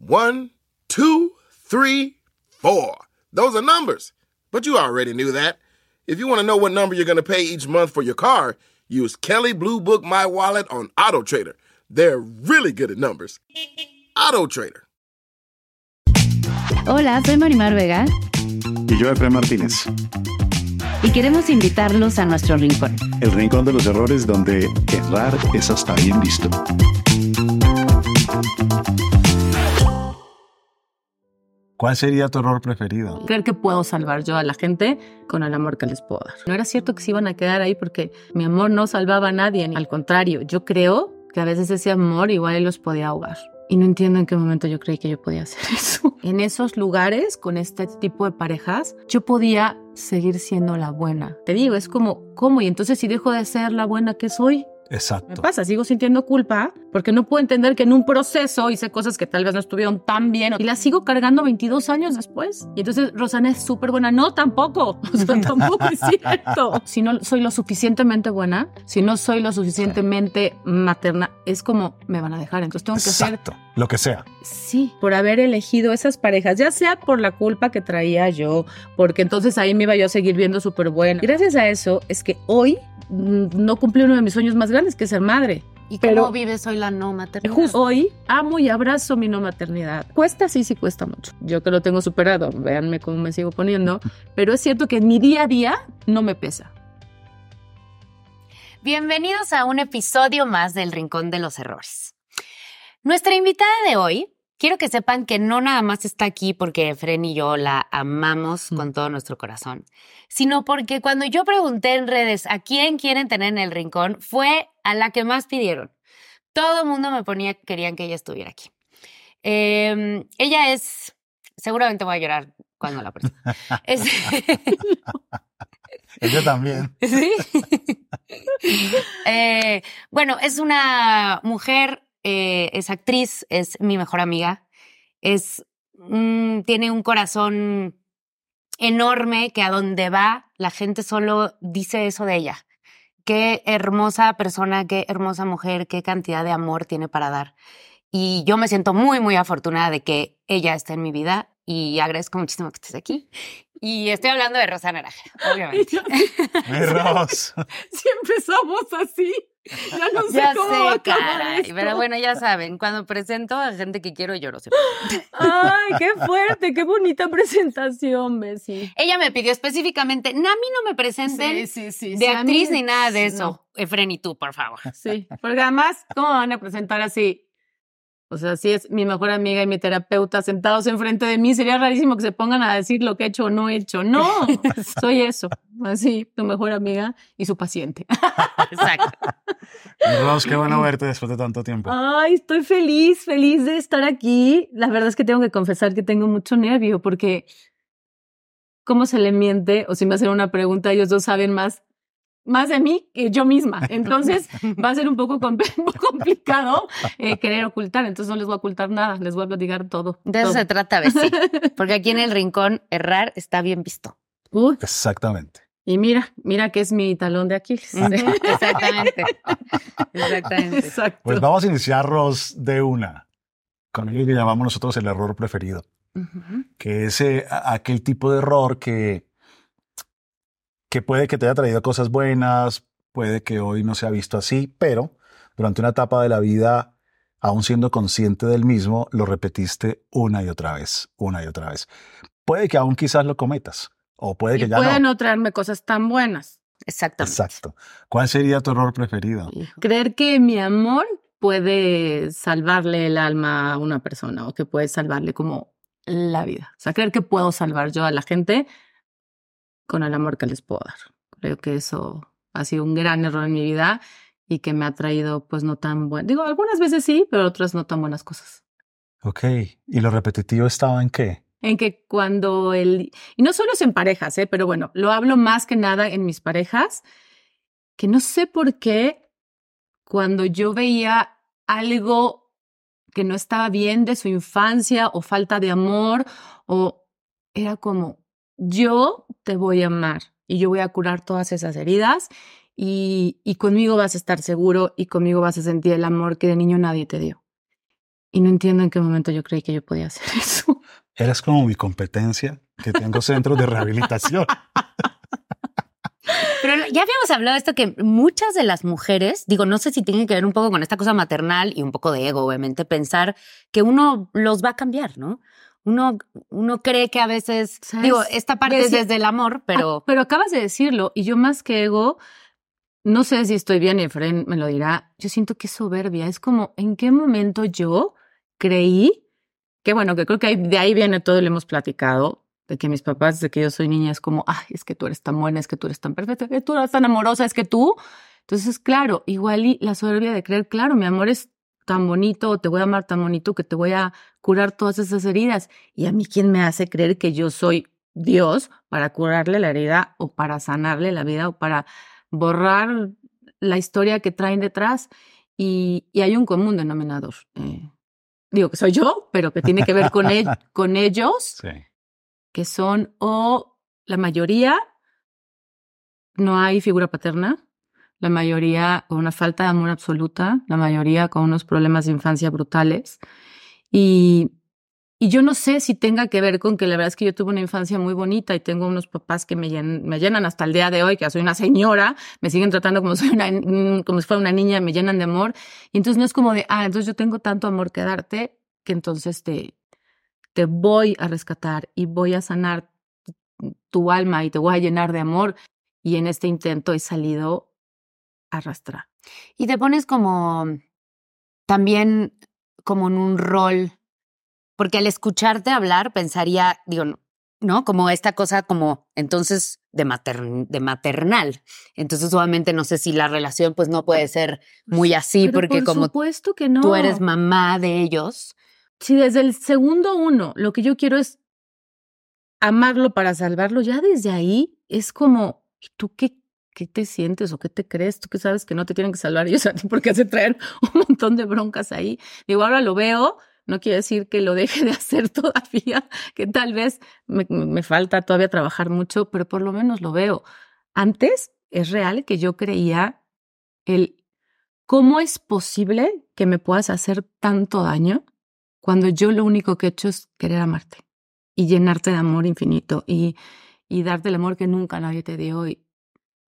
One, two, three, four. Those are numbers. But you already knew that. If you want to know what number you're going to pay each month for your car, use Kelly Blue Book My Wallet on Auto Trader. They're really good at numbers. Auto Trader. Hola, soy Marimar Vega. Y yo, Efraín Martínez. Y queremos invitarlos a nuestro rincón. El rincón de los errores donde errar es hasta bien visto. ¿Cuál sería tu error preferido? Creer que puedo salvar yo a la gente con el amor que les puedo dar. No era cierto que se iban a quedar ahí porque mi amor no salvaba a nadie. Al contrario, yo creo que a veces ese amor igual los podía ahogar. Y no entiendo en qué momento yo creí que yo podía hacer eso. En esos lugares, con este tipo de parejas, yo podía seguir siendo la buena. Te digo, es como, ¿cómo? Y entonces si dejo de ser la buena que soy, Exacto. me pasa, sigo sintiendo culpa porque no puedo entender que en un proceso hice cosas que tal vez no estuvieron tan bien y las sigo cargando 22 años después. Y entonces Rosana es súper buena. No, tampoco. O sea, tampoco es cierto. Si no soy lo suficientemente buena, si no soy lo suficientemente materna, es como me van a dejar. Entonces tengo que Exacto. Lo que sea. Sí, por haber elegido esas parejas, ya sea por la culpa que traía yo, porque entonces ahí me iba yo a seguir viendo súper buena. Gracias a eso es que hoy mm, no cumplí uno de mis sueños más grandes, que es ser madre. ¿Y Pero- cómo vives hoy la no maternidad? Justo hoy amo y abrazo mi no maternidad. Cuesta, sí, sí cuesta mucho. Yo que lo tengo superado, véanme cómo me sigo poniendo, pero es cierto que en mi día a día no me pesa. Bienvenidos a un episodio más del Rincón de los Errores. Nuestra invitada de hoy, quiero que sepan que no nada más está aquí porque Fren y yo la amamos con todo nuestro corazón, sino porque cuando yo pregunté en redes a quién quieren tener en el rincón, fue a la que más pidieron. Todo el mundo me ponía que querían que ella estuviera aquí. Eh, ella es, seguramente voy a llorar cuando la presente. Es- Ella también. Sí. Eh, bueno, es una mujer, eh, es actriz, es mi mejor amiga, es, mm, tiene un corazón enorme que a donde va la gente solo dice eso de ella. Qué hermosa persona, qué hermosa mujer, qué cantidad de amor tiene para dar. Y yo me siento muy, muy afortunada de que ella esté en mi vida y agradezco muchísimo que estés aquí. Y estoy hablando de Rosa Naranja, obviamente. Mi Ros. Si empezamos así, ya no sé Ya cómo va a sé, acabar caray, esto. pero bueno, ya saben, cuando presento a gente que quiero lloro siempre. Ay, qué fuerte, qué bonita presentación, Bessie. Ella me pidió específicamente, no, a mí no me presenten sí, sí. de actriz ni nada de eso. Efren y tú, por favor. Sí, porque además, ¿cómo van a presentar así? O sea, si es mi mejor amiga y mi terapeuta sentados enfrente de mí, sería rarísimo que se pongan a decir lo que he hecho o no he hecho. No, soy eso. Así, tu mejor amiga y su paciente. Exacto. Ros, qué bueno verte después de tanto tiempo. Ay, estoy feliz, feliz de estar aquí. La verdad es que tengo que confesar que tengo mucho nervio porque cómo se le miente o si me hacen una pregunta, ellos dos saben más más de mí que yo misma. Entonces va a ser un poco, compl- complicado eh, querer ocultar. Entonces no les voy a ocultar nada, les voy a platicar todo. De eso todo. se trata, Bessie. Porque aquí en el rincón, errar está bien visto. Uy, Exactamente. y mira, mira que es mi talón de Aquiles. Exactamente. Exactamente. Exacto. Pues vamos a iniciar, Ros, de una. Con lo que llamamos nosotros el error preferido. Que es eh, aquel tipo de error que, que puede que te haya traído cosas buenas, puede que hoy no se ha visto así, pero durante una etapa de la vida, aún siendo consciente del mismo, lo repetiste una y otra vez, una y otra vez. Puede que aún quizás lo cometas, o puede que Y ya pueden no. no traerme cosas tan buenas. Exactamente. Exacto. ¿Cuál sería tu error preferido? Creer que mi amor puede salvarle el alma a una persona o que puede salvarle como la vida. O sea, creer que puedo salvar yo a la gente con el amor que les puedo dar. Creo que eso ha sido un gran error en mi vida y que me ha traído pues no tan buen. Digo, algunas veces sí, pero otras no tan buenas cosas. Ok. ¿Y lo repetitivo estaba en qué? En que cuando el... Y no solo es en parejas, ¿eh? pero bueno, lo hablo más que nada en mis parejas, que no sé por qué cuando yo veía algo que no estaba bien de su infancia o falta de amor o era como, yo te voy a amar y yo voy a curar todas esas heridas y, y conmigo vas a estar seguro y conmigo vas a sentir el amor que de niño nadie te dio. Y no entiendo en qué momento yo creí que yo podía hacer eso. Eres como mi competencia, que tengo centros de rehabilitación. Pero ya habíamos hablado de esto que muchas de las mujeres, digo, no sé si tiene que ver un poco con esta cosa maternal y un poco de ego, obviamente, pensar que uno los va a cambiar, ¿no? Uno, uno cree que a veces, ¿Sabes? digo, esta parte es desde el amor, pero Ah, pero acabas de decirlo y yo más que ego, no sé si estoy bien y Efraín me lo dirá, yo siento que es soberbia. Es como, ¿en qué momento yo creí que, bueno, que creo que de ahí viene todo, lo hemos platicado, de que mis papás, desde que yo soy niña, es como, ay, es que tú eres tan buena, es que tú eres tan perfecta, es que tú eres tan amorosa, es que tú. Entonces, claro, igual y la soberbia de creer, claro, mi amor es tan bonito, o te voy a amar tan bonito que te voy a curar todas esas heridas. Y a mí, ¿quién me hace creer que yo soy Dios para curarle la herida o para sanarle la vida o para borrar la historia que traen detrás? Y, y hay un común denominador. eh, digo que soy yo, pero que tiene que ver con, el- con ellos Sí. que son o la mayoría no hay figura paterna, la mayoría con una falta de amor absoluta, la mayoría con unos problemas de infancia brutales. Y, y yo no sé si tenga que ver con que la verdad es que yo tuve una infancia muy bonita y tengo unos papás que me llenan, me llenan hasta el día de hoy, que soy una señora, me siguen tratando como, soy una, como si fuera una niña, me llenan de amor. Y entonces no es como de, ah, entonces yo tengo tanto amor que darte que entonces te, te voy a rescatar y voy a sanar tu alma y te voy a llenar de amor. Y en este intento he salido arrastrar. Y te pones como también como en un rol, porque al escucharte hablar pensaría, digo, no. Como esta cosa como entonces de, matern- de maternal. Entonces obviamente no sé si la relación pues no puede ser muy así, Pero porque por como supuesto que no. tú eres mamá de ellos, Si desde el segundo uno lo que yo quiero es amarlo para salvarlo, ya desde ahí es como, ¿y tú qué, qué te sientes o qué te crees? Tú que sabes que no te tienen que salvar ellos a ti porque hace traer un montón de broncas ahí. Digo, ahora lo veo, no quiere decir que lo deje de hacer todavía, que tal vez me, me falta todavía trabajar mucho, pero por lo menos lo veo. Antes es real que yo creía el ¿cómo es posible que me puedas hacer tanto daño cuando yo lo único que he hecho es querer amarte y llenarte de amor infinito y, y darte el amor que nunca nadie te dio? Y,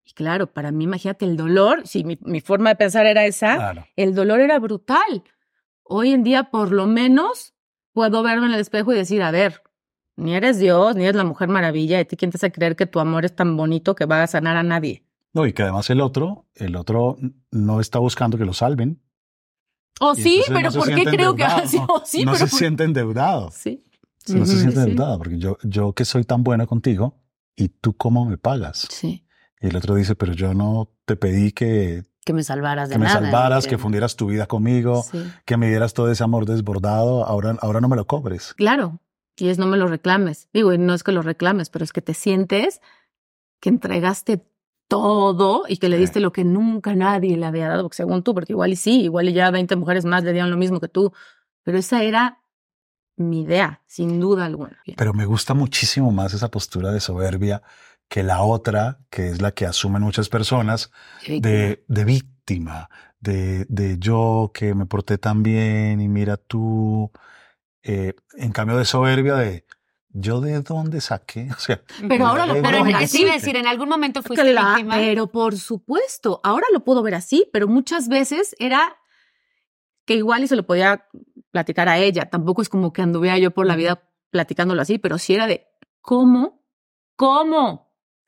y claro, para mí, imagínate el dolor, si mi, mi forma de pensar era esa, Claro. el dolor era brutal. Hoy en día, por lo menos, puedo verme en el espejo y decir, a ver, ni eres Dios, ni eres la mujer maravilla, ¿y ti quién te hace creer que tu amor es tan bonito que va a sanar a nadie? No, y que además el otro, el otro no está buscando que lo salven. Oh, sí, pero no ¿por qué creo que así? No, Oh, sí, no pero se ¿por- siente endeudado. Sí. No se siente sí. endeudado, porque yo, yo que soy tan bueno contigo, ¿y tú cómo me pagas? Sí. Y el otro dice, pero yo no te pedí que, que me salvaras de que me nada. salvaras, que- que fundieras tu vida conmigo, sí. que me dieras todo ese amor desbordado, ahora, ahora no me lo cobres. Claro. Y es no me lo reclames. Digo, no es que lo reclames, pero es que te sientes que entregaste todo y que le Sí. diste lo que nunca nadie le había dado, según tú, porque igual y sí, igual y ya 20 mujeres más le dieron lo mismo que tú. Pero esa era mi idea, sin duda alguna. Pero me gusta muchísimo más esa postura de soberbia que la otra, que es la que asumen muchas personas, de, de víctima, de, de yo que me porté tan bien y mira tú. Eh, en cambio de soberbia de yo de dónde saqué. O sea, Pero ahora lo puedo ver así. decir, en algún momento fuiste Claro, víctima. Pero por supuesto, ahora lo puedo ver así, pero muchas veces era que igual y se lo podía platicar a ella. Tampoco es como que anduviera yo por la vida platicándolo así, pero sí era de ¿cómo? ¿Cómo?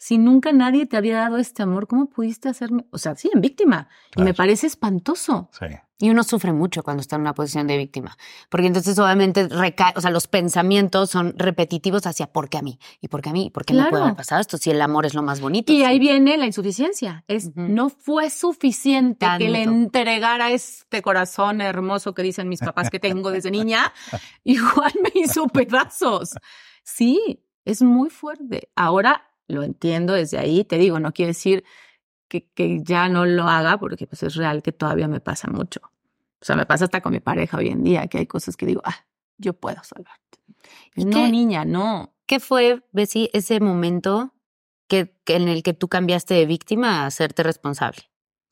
Si nunca nadie te había dado este amor, ¿cómo pudiste hacerme? O sea, sí, en víctima. Y me Claro. parece espantoso. sí. Y uno sufre mucho cuando está en una posición de víctima, porque entonces obviamente recae, o sea, los pensamientos son repetitivos hacia ¿por qué a mí? ¿Y por qué a mí? ¿Y por qué me puede Claro. haber pasado esto? Si el amor es lo más bonito. Y ahí viene la insuficiencia. Es, no fue suficiente que le entregara este corazón hermoso que dicen mis papás que tengo desde niña. Igual me hizo pedazos. Sí, es muy fuerte. Ahora lo entiendo desde ahí. Te digo, no quiere decir que, que ya no lo haga, porque pues es real que todavía me pasa mucho. O sea, me pasa hasta con mi pareja hoy en día, que hay cosas que digo, ah, yo puedo salvarte. ¿Y no, qué- niña, no. ¿Qué fue, Bessie, ese momento que, que en el que tú cambiaste de víctima a hacerte responsable?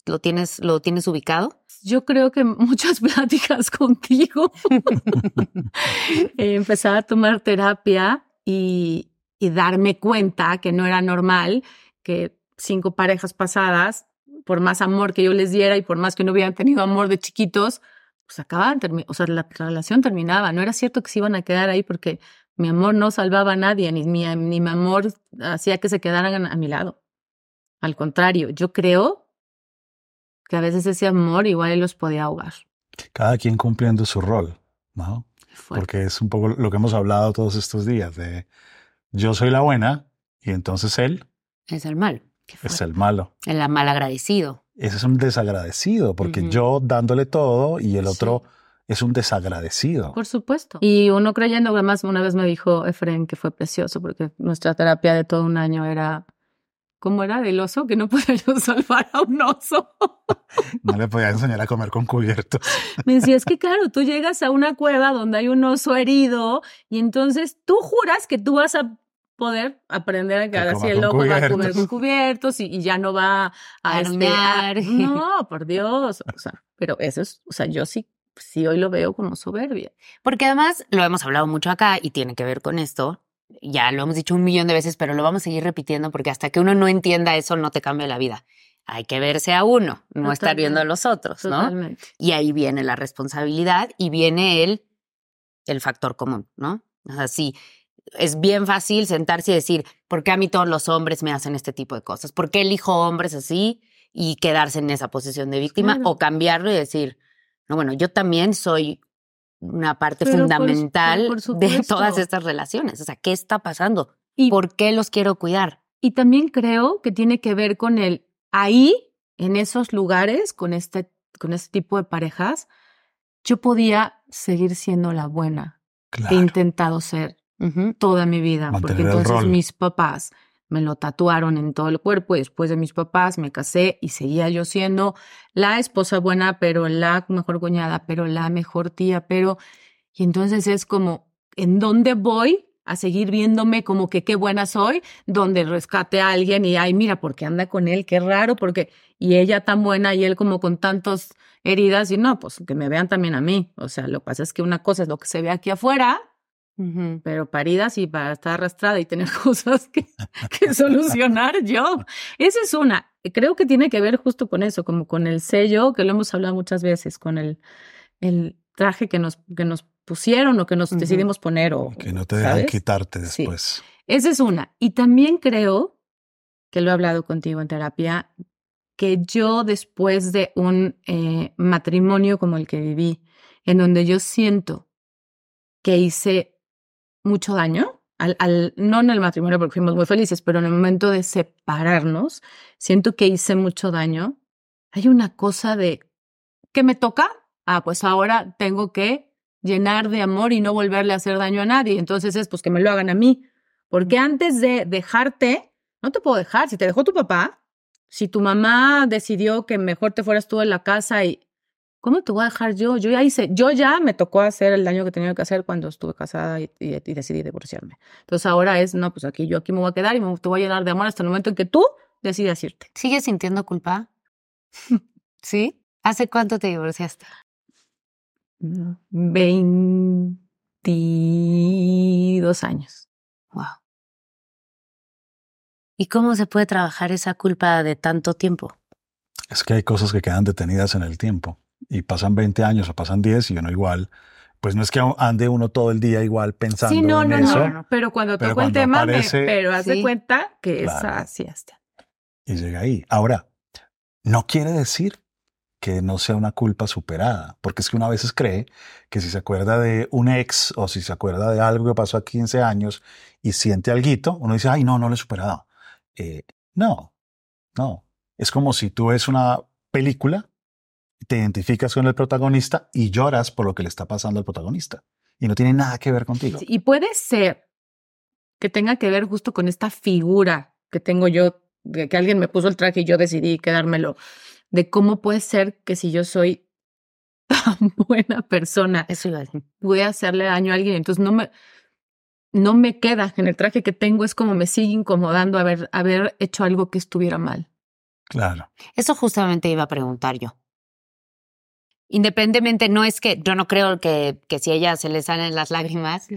¿Lo tienes, lo tienes ubicado? Yo creo que muchas pláticas contigo. Eh, Empezar a tomar terapia y, y darme cuenta que no era normal que cinco parejas pasadas, por más amor que yo les diera y por más que no hubieran tenido amor de chiquitos, pues acababan, o sea, la relación terminaba. No era cierto que se iban a quedar ahí porque mi amor no salvaba a nadie, ni mi, ni mi amor hacía que se quedaran a mi lado. Al contrario, yo creo que a veces ese amor igual los podía ahogar. Cada quien cumpliendo su rol, ¿no? Porque es un poco lo que hemos hablado todos estos días de yo soy la buena y entonces él Es el mal, Qué es el malo. el mal agradecido. Ese es un desagradecido porque yo dándole todo y el Sí. otro es un desagradecido. Por supuesto. Y uno creyendo, además, una vez me dijo Efren que fue precioso porque nuestra terapia de todo un año era, ¿cómo era? Del oso, que no podía yo salvar a un oso. No le podía enseñar a comer con cubiertos. Me decía, es que claro, tú llegas a una cueva donde hay un oso herido y entonces tú juras que tú vas a poder aprender a que Que ahora sí el loco va a comer cubiertos. con cubiertos y, y ya no va a, A este, a- arañar. No, por Dios. O sea, pero eso es, o sea, yo sí, sí hoy lo veo como soberbia. Porque además lo hemos hablado mucho acá y tiene que ver con esto. Ya lo hemos dicho un millón de veces, pero lo vamos a seguir repitiendo porque hasta que uno no entienda eso no te cambia la vida. Hay que verse a uno, no estar viendo a los otros, ¿no? Totalmente. Y ahí viene la responsabilidad y viene el, el factor común, ¿no? O sea, sí, es bien fácil sentarse y decir, ¿por qué a mí todos los hombres me hacen este tipo de cosas? ¿Por qué elijo hombres así y quedarse en esa posición de víctima Claro. o cambiarlo y decir, no, bueno, yo también soy una parte Pero fundamental por de todas estas relaciones. O sea, ¿qué está pasando? Y, ¿Por qué los quiero cuidar? y también creo que tiene que ver con el ahí, en esos lugares, con este, con este tipo de parejas, yo podía seguir siendo la buena que he intentado ser Toda mi vida, Mantener porque el entonces rol. mis papás me lo tatuaron en todo el cuerpo y después de mis papás me casé y seguía yo siendo la esposa buena, pero la mejor cuñada, pero la mejor tía, pero y entonces es como ¿en dónde voy a seguir viéndome como que qué buena soy? Donde rescate a alguien y ay, mira, porque anda con él, qué raro, porque y ella tan buena y él como con tantas heridas y no, pues que me vean también a mí. O sea, lo que pasa es que una cosa es lo que se ve aquí afuera Pero paridas y para estar arrastrada y tener cosas que, que solucionar yo. Esa es una. Creo que tiene que ver justo con eso, como con el sello, que lo hemos hablado muchas veces, con el, el traje que nos, que nos pusieron o que nos decidimos poner. O, Que no te dejan ¿sabes? quitarte Sí. después. Esa es una. Y también creo, que lo he hablado contigo en terapia, que yo después de un eh, matrimonio como el que viví, en donde yo siento que hice mucho daño, al, al- no en el matrimonio porque fuimos muy felices, pero en el momento de separarnos, siento que hice mucho daño. Hay una cosa de, ¿qué me toca? Ah, pues ahora tengo que llenar de amor y no volverle a hacer daño a nadie. Entonces es, pues que me lo hagan a mí. Porque antes de dejarte, no te puedo dejar. Si te dejó tu papá, si tu mamá decidió que mejor te fueras tú de la casa y ¿cómo te voy a dejar yo? Yo ya hice, yo ya me tocó hacer el daño que tenía que hacer cuando estuve casada y, y- y decidí divorciarme. Entonces ahora es, no, pues aquí yo aquí me voy a quedar y me, te voy a llenar de amor hasta el momento en que tú decidas irte. ¿Sigues sintiendo culpa? ¿Sí? ¿Hace cuánto te divorciaste? 22 años. Wow. ¿Y cómo se puede trabajar esa culpa de tanto tiempo? Es que hay cosas que quedan detenidas en el tiempo y pasan 20 años o pasan 10 y uno igual, pues no es que ande uno todo el día igual pensando Sí, no, en no, eso no, no, Pero cuando Pero tocó el cuando tema, me- aparece- pero haz de Sí. cuenta que Claro. es así hasta. y llega ahí. Ahora, no quiere decir que no sea una culpa superada, porque es que uno a veces cree que si se acuerda de un ex o si se acuerda de algo que pasó a 15 años y siente algo, uno dice, ay, no, no lo he superado. Eh, no, no. Es como si tú ves una película, te identificas con el protagonista y lloras por lo que le está pasando al protagonista. Y no tiene nada que ver contigo. y puede ser que tenga que ver justo con esta figura que tengo yo, de que alguien me puso el traje y yo decidí quedármelo de cómo puede ser que si yo soy tan buena persona, Eso iba a decir. pude hacerle daño a alguien. Entonces no me, no me queda en el traje que tengo, es como me sigue incomodando haber, haber hecho algo que estuviera mal. Claro. Eso justamente iba a preguntar yo. Independientemente, no es que yo no creo que, que si a ella se le salen las lágrimas,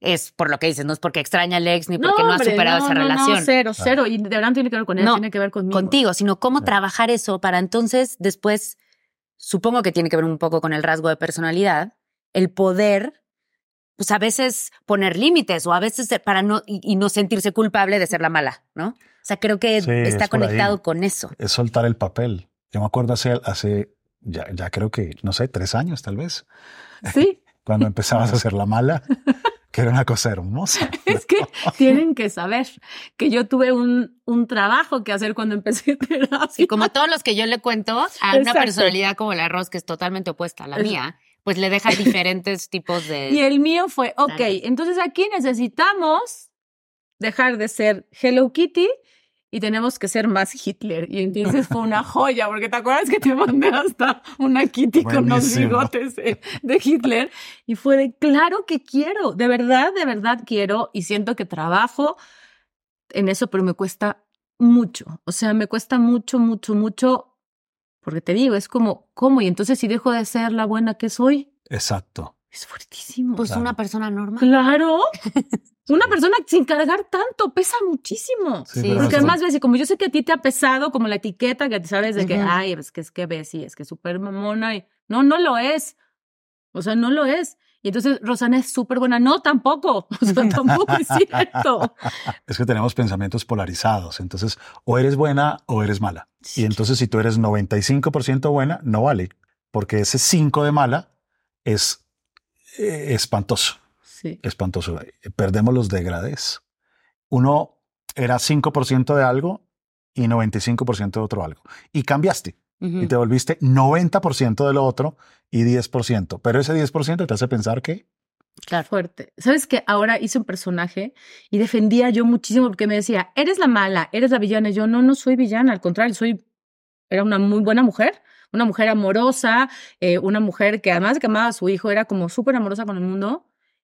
es por lo que dices, no es porque extraña al ex ni porque no, hombre, ha superado no, esa no, no, relación cero, cero. Y de verdad no tiene que ver con él, No, tiene que ver conmigo. contigo, sino cómo trabajar eso para entonces después, supongo que tiene que ver un poco con el rasgo de personalidad, el poder, pues a veces poner límites o a veces para no, y, y no sentirse culpable de ser la mala, ¿no? O sea, creo que Sí, está es por ahí. conectado con eso. Es soltar el papel. Yo me acuerdo hace, hace ya, ya creo que, no sé, tres años tal vez, Sí, cuando empezabas a hacer la mala, que era una cosa hermosa. es que tienen que saber que yo tuve un, un trabajo que hacer cuando empecé terapia. Y como todos los que yo le cuento, a una personalidad como la Ross, que es totalmente opuesta a la mía, pues le deja diferentes tipos de... Y el mío fue, ok, entonces aquí necesitamos dejar de ser Hello Kitty y tenemos que ser más Hitler. Y entonces fue una joya, porque te acuerdas que te mandé hasta una Kitty con Buenísimo. bigotes de, de Hitler. Y fue de, claro que quiero, de verdad, de verdad quiero y siento que trabajo en eso, pero me cuesta mucho. O sea, me cuesta mucho, mucho, mucho, porque te digo, es como, ¿cómo? Y entonces si dejo de ser la buena que soy, Exacto. Es fuertísimo. Pues Claro. una persona normal. Claro. Una persona sin cargar tanto pesa muchísimo. Sí, Porque además, ves, y como yo sé que a ti te ha pesado como la etiqueta que sabes de que, ay, es que es que ves, sí, es que es súper mamona. Y... No, no lo es. O sea, no lo es. Y entonces Rosana es súper buena. No, tampoco. O sea, tampoco es cierto. Es que tenemos pensamientos polarizados. Entonces, o eres buena o eres mala. Y entonces, si tú eres 95% buena, no vale. Porque ese 5 de mala es eh, espantoso. Sí. Espantoso. Perdemos los degradés. Uno era 5% de algo y 95% de otro algo. Y cambiaste. Y te volviste 90% de lo otro y 10%. Pero ese 10% te hace pensar que Claro. Fuerte. ¿Sabes que Ahora hice un personaje y defendía yo muchísimo porque me decía, eres la mala, eres la villana. Y yo, no, no soy villana, al contrario, soy, era una muy buena mujer, una mujer amorosa, eh, una mujer que además de que amaba a su hijo, era como súper amorosa con el mundo.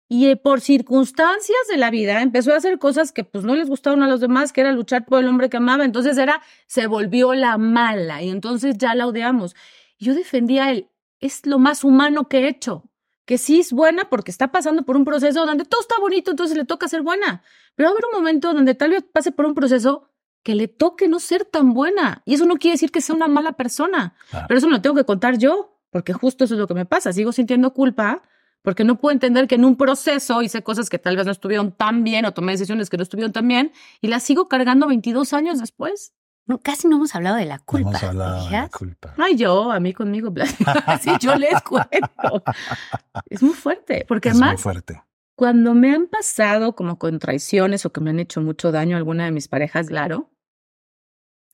Y eh, por circunstancias de la vida empezó a hacer cosas que pues no les gustaron a los demás, que era luchar por el hombre que amaba. Entonces era, se volvió la mala y entonces ya la odiamos. Yo defendía a él, es lo más humano que he hecho que sí es buena porque está pasando por un proceso donde todo está bonito, entonces le toca ser buena. Pero va a haber un momento donde tal vez pase por un proceso que le toque no ser tan buena. Y eso no quiere decir que sea una mala persona. Claro. Pero eso me lo tengo que contar yo, porque justo eso es lo que me pasa. Sigo sintiendo culpa porque no puedo entender que en un proceso hice cosas que tal vez no estuvieron tan bien o tomé decisiones que no estuvieron tan bien y las sigo cargando 22 años después. No, casi no hemos hablado de la no culpa. hemos hablado ¿te de la culpa. Ay, yo, a mí conmigo, sí, yo les cuento. Es muy fuerte, porque es muy además fuerte. Cuando me han pasado como con traiciones o que me han hecho mucho daño a alguna de mis parejas, claro,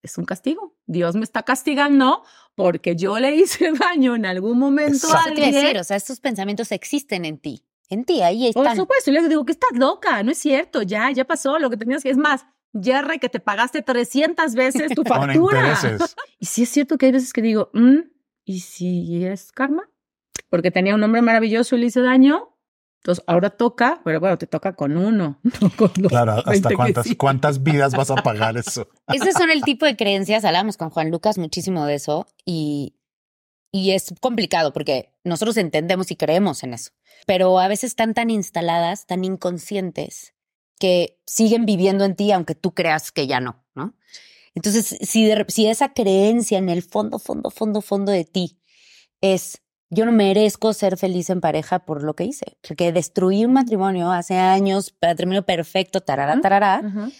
es un castigo. Dios me está castigando porque yo le hice daño en algún momento a alguien. decir, o sea, estos pensamientos existen en ti. En ti, ahí Por están. supuesto, y le digo que estás loca, no es cierto, ya, ya pasó lo que tenías que. Es más, Jerry, que te pagaste 300 veces tu factura. Y sí es cierto que hay veces que digo, "Mm, ¿y si es karma? Porque tenía un hombre maravilloso y le hice daño. Entonces ahora toca, pero bueno, te toca con uno. no con los Claro, 20 hasta cuántas, sí. cuántas vidas vas a pagar eso. Esos son el tipo de creencias, hablamos con Juan Lucas muchísimo de eso y, y es complicado porque nosotros entendemos y creemos en eso, pero a veces están tan instaladas, tan inconscientes, que siguen viviendo en ti aunque tú creas que ya no, ¿no? Entonces, si, de si esa creencia en el fondo, fondo, fondo, fondo de ti es yo no merezco ser feliz en pareja por lo que hice, porque destruí un matrimonio hace años, matrimonio perfecto, tarara, Ajá.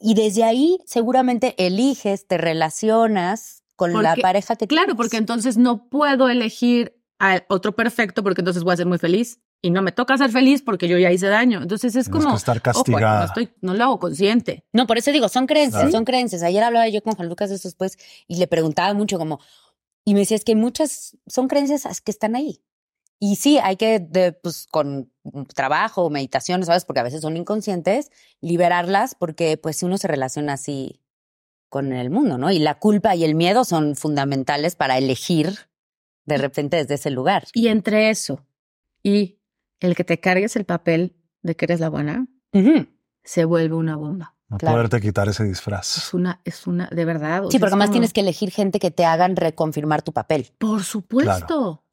y desde ahí seguramente eliges, te relacionas con la pareja que Claro, tienes. porque entonces no puedo elegir a otro perfecto porque entonces voy a ser muy feliz. Y no me toca ser feliz porque yo ya hice daño. Entonces es Tienes como. que estar ojo, castigada. no, estoy, no lo hago consciente. No, por eso digo, son creencias, Claro. son creencias. Ayer hablaba yo con Juan Lucas de estos pues y le preguntaba mucho como, y me decía, es que muchas son creencias que están ahí. Y sí, hay que, de, pues con trabajo, meditación, ¿sabes? Porque a veces son inconscientes, liberarlas porque pues si uno se relaciona así con el mundo, ¿no? Y la culpa y el miedo son fundamentales para elegir de repente desde ese lugar. Y entre eso y el que te cargues el papel de que eres la buena, se vuelve una bomba. No Claro. poderte quitar ese disfraz. Es una, es una, de verdad. Sí, sea, porque es más como- tienes que elegir gente que te hagan reconfirmar tu papel. Por supuesto.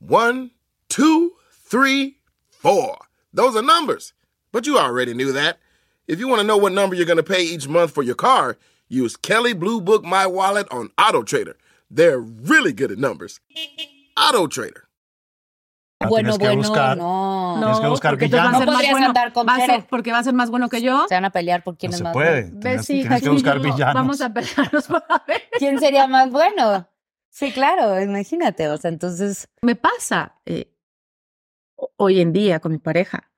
One, two, three, four. Those are numbers. But you already knew that. If you want to know what number you're going to pay each month for your car, use Kelly Blue Book My Wallet on Auto Trader. They're really good at numbers. Auto Trader. Ah, bueno, tienes que bueno, buscar- no. Tienes que buscar porque entonces va a ser No más bueno. andar con Va a ser- porque va a ser más bueno que yo. Se van a pelear por quién No es se más puede. bueno. Tienes, hija, tienes que buscar villanos. Vamos a pelearnos para ver. ¿Quién sería más bueno? Sí, claro, imagínate. O sea, entonces. Me pasa eh, ho- hoy en día con mi pareja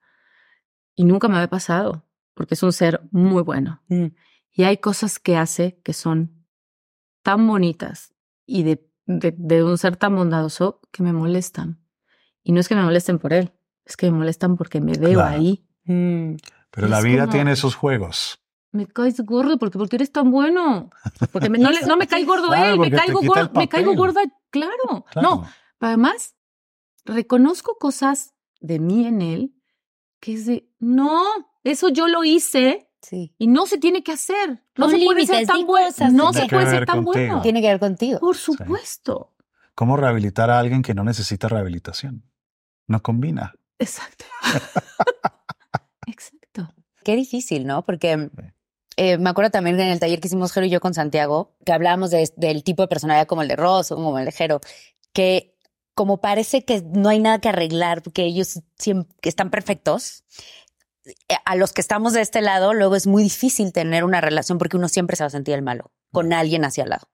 y nunca me había pasado porque es un ser muy bueno. mm, Y hay cosas que hace que son tan bonitas y de, de, de un ser tan bondadoso que me molestan. Y no es que me molesten por él, es que me molestan porque me veo Claro. ahí. mm, Pero la vida como- tiene esos juegos. Me caes gordo porque, porque eres tan bueno. Porque me- no, le- no me cae gordo Claro, él, me caigo, gordo, me caigo gorda, claro. Claro. No, pero además reconozco cosas de mí en él que es de, no, eso yo lo hice sí. y no se tiene que hacer. No se puede ser tan bueno. No se puede ser tan contigo. bueno. Tiene que ver contigo. Por supuesto. ¿Cómo rehabilitar a alguien que no necesita rehabilitación? No combina. Exacto. Exacto. Qué difícil, ¿no? Porque eh, me acuerdo también en el taller que hicimos Jero y yo con Santiago, que hablábamos de- del tipo de personalidad como el de Ross o como el de Jero, que como parece que no hay nada que arreglar, porque ellos siempre están perfectos, eh, a los que estamos de este lado, luego es muy difícil tener una relación porque uno siempre se va a sentir el malo con alguien hacia al lado.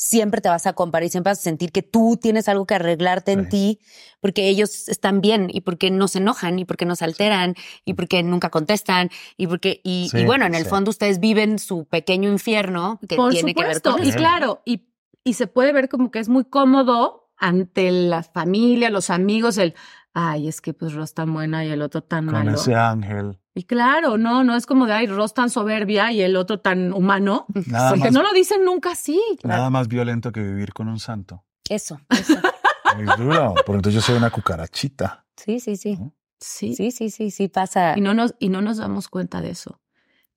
Siempre te vas a comparar y siempre vas a sentir que tú tienes algo que arreglarte en Sí. ti porque ellos están bien y porque no se enojan y porque no se alteran y porque nunca contestan y porque y, Sí, y bueno, en el sí. fondo ustedes viven su pequeño infierno que Por tiene que ver con y eso. claro, y, y se puede ver como que es muy cómodo ante la familia, los amigos, el, ay, es que pues Ros tan buena y el otro tan Con malo. ese ángel. Y claro, no, no es como de, ay, Ros tan soberbia y el otro tan humano. Nada Porque más, no lo dicen nunca así. nada más violento que vivir con un santo. Eso, eso. Muy duro, porque entonces yo soy una cucarachita. Sí, sí, sí. Sí. Sí, sí, sí, sí pasa. Y no nos, y no nos damos cuenta de eso.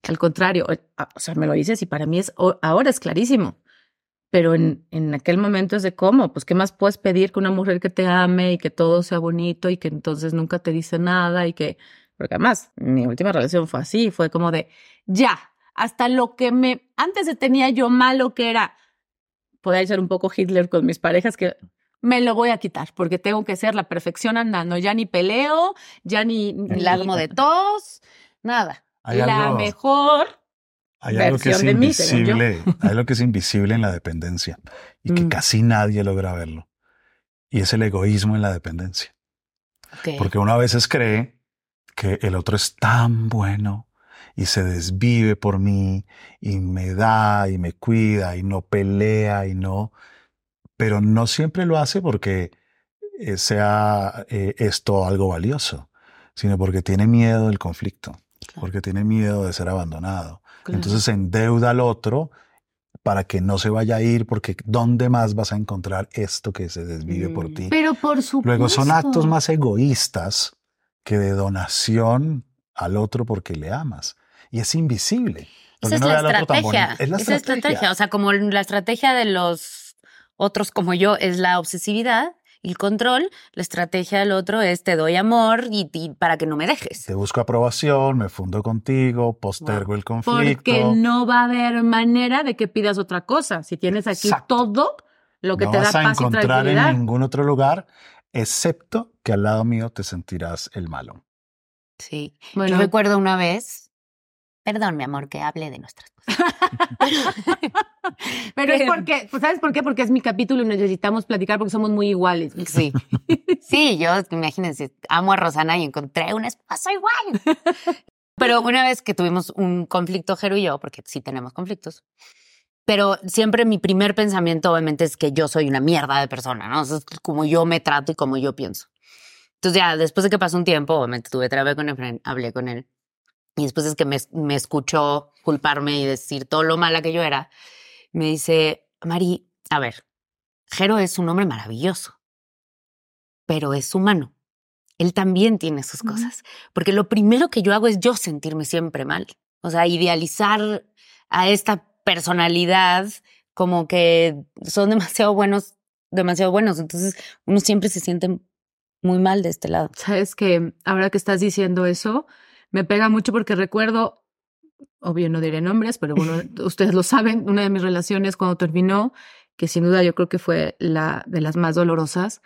Al contrario, eh, ah, o sea, me lo dices y para mí es, ahora es clarísimo. Pero en, en aquel momento es de cómo, pues qué más puedes pedir que una mujer que te ame y que todo sea bonito y que entonces nunca te dice nada y que, porque además mi última relación fue así, fue como de, ya, hasta lo que me, antes tenía yo malo que era, podía ser un poco Hitler con mis parejas que me lo voy a quitar porque tengo que ser la perfección andando, ya ni peleo, ya ni, asmo de tos, nada. Hay la algo, mejor. hay algo que es de mí, invisible, hay algo que es invisible en la dependencia y que Mm. casi nadie logra verlo. Y es el egoísmo en la dependencia. Porque uno a veces cree que el otro es tan bueno y se desvive por mí y me da y me cuida y no pelea y no, pero no siempre lo hace porque eh, sea eh, esto algo valioso, sino porque tiene miedo del conflicto, porque tiene miedo de ser abandonado. Claro. Entonces endeuda al otro para que no se vaya a ir, porque ¿dónde más vas a encontrar esto que se desvive por Mm. ti? Pero por supuesto. Luego son actos más egoístas que de donación al otro porque le amas. Y es invisible. ¿Por Esa es no la estrategia. Es la Esa es la estrategia. estrategia. O sea, como la estrategia de los otros como yo es la obsesividad y el control, la estrategia del otro es te doy amor y, y para que no me dejes. Te busco aprobación, me fundo contigo, postergo el conflicto. Porque no va a haber manera de que pidas otra cosa. Si tienes aquí Exacto. todo lo que no te da vas a paz y encontrar en tranquilidad. ningún otro lugar, excepto que al lado mío te sentirás el malo. Sí. Bueno, Yo recuerdo una vez, perdón, mi amor, que hable de nuestras cosas. pero es porque, pues, ¿sabes por qué? Porque es mi capítulo y necesitamos platicar porque somos muy iguales. Sí. Sí, yo, imagínense, amo a Rosana y encontré un esposo igual. Pero una vez que tuvimos un conflicto, Jero y yo, porque sí tenemos conflictos, pero siempre mi primer pensamiento, obviamente, es que yo soy una mierda de persona, ¿no? Es como yo me trato y como yo pienso. Entonces, ya después de que pasó un tiempo, obviamente tuve terapia con Efraín, hablé con él. Y después es que me, me escuchó culparme y decir todo lo mala que yo era, me dice, Mari, a ver, Jero es un hombre maravilloso, pero es humano. Él también tiene sus cosas. Porque lo primero que yo hago es yo sentirme siempre mal. O sea, idealizar a esta personalidad como que son demasiado buenos, demasiado buenos. Entonces uno siempre se siente muy mal de este lado. Sabes que ahora que estás diciendo eso, me pega mucho porque recuerdo, obvio no diré nombres, pero bueno, ustedes lo saben, una de mis relaciones cuando terminó, que sin duda yo creo que fue la de las más dolorosas,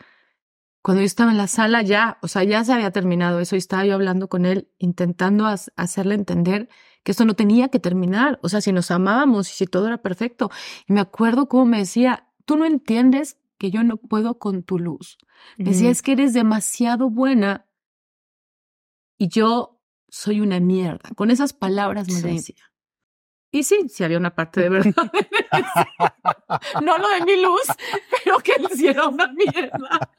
cuando yo estaba en la sala ya, o sea, ya se había terminado eso y estaba yo hablando con él, intentando hacerle entender que esto no tenía que terminar, o sea, si nos amábamos y si todo era perfecto. Y me acuerdo cómo me decía, tú no entiendes que yo no puedo con tu luz. Me decía, es que eres demasiado buena y yo soy una mierda. Con esas palabras me Sí. decía. Y sí, sí había una parte de verdad. no lo de mi luz, pero que él sí era una mierda.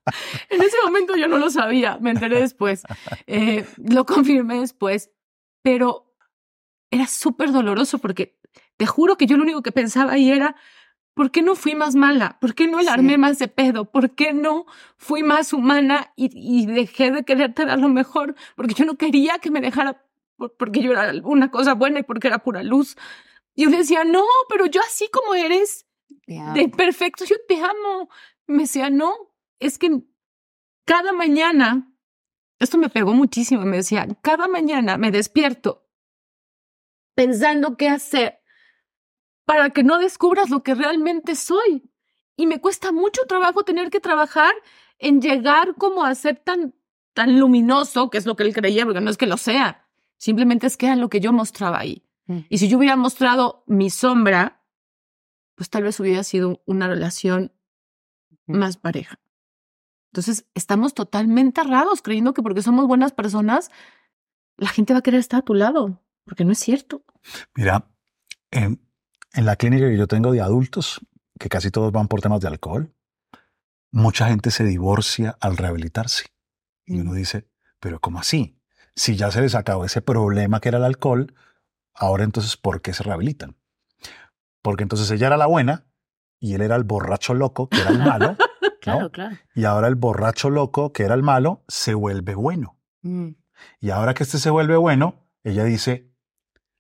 En ese momento yo no lo sabía, me enteré después. Eh, lo confirmé después, pero era súper doloroso porque te juro que yo lo único que pensaba ahí era, ¿por qué no fui más mala? ¿Por qué no le Sí. armé más de pedo? ¿Por qué no fui más humana y, y dejé de quererte dar lo mejor? Porque yo no quería que me dejara por- porque yo era una cosa buena y porque era pura luz. Y yo le decía, no, pero yo así como eres, de perfecto, yo te amo. Me decía, no, es que cada mañana, esto me pegó muchísimo, me decía, cada mañana me despierto pensando qué hacer para que no descubras lo que realmente soy. Y me cuesta mucho trabajo tener que trabajar en llegar como a ser tan, tan luminoso, que es lo que él creía, porque no es que lo sea, simplemente es que era lo que yo mostraba ahí. Mm. Y si yo hubiera mostrado mi sombra, pues tal vez hubiera sido una relación Mm. más pareja. Entonces, estamos totalmente errados creyendo que porque somos buenas personas, la gente va a querer estar a tu lado, porque no es cierto. Mira, en, en la clínica que yo tengo de adultos, que casi todos van por temas de alcohol, mucha gente se divorcia al rehabilitarse. Y uno dice, pero ¿cómo así? Si ya se les acabó ese problema que era el alcohol, ahora entonces, ¿por qué se rehabilitan? Porque entonces ella era la buena y él era el borracho loco, que era el malo, Claro, ¿no? claro. y ahora el borracho loco, que era el malo, se vuelve bueno. Mm. Y ahora que este se vuelve bueno, ella dice,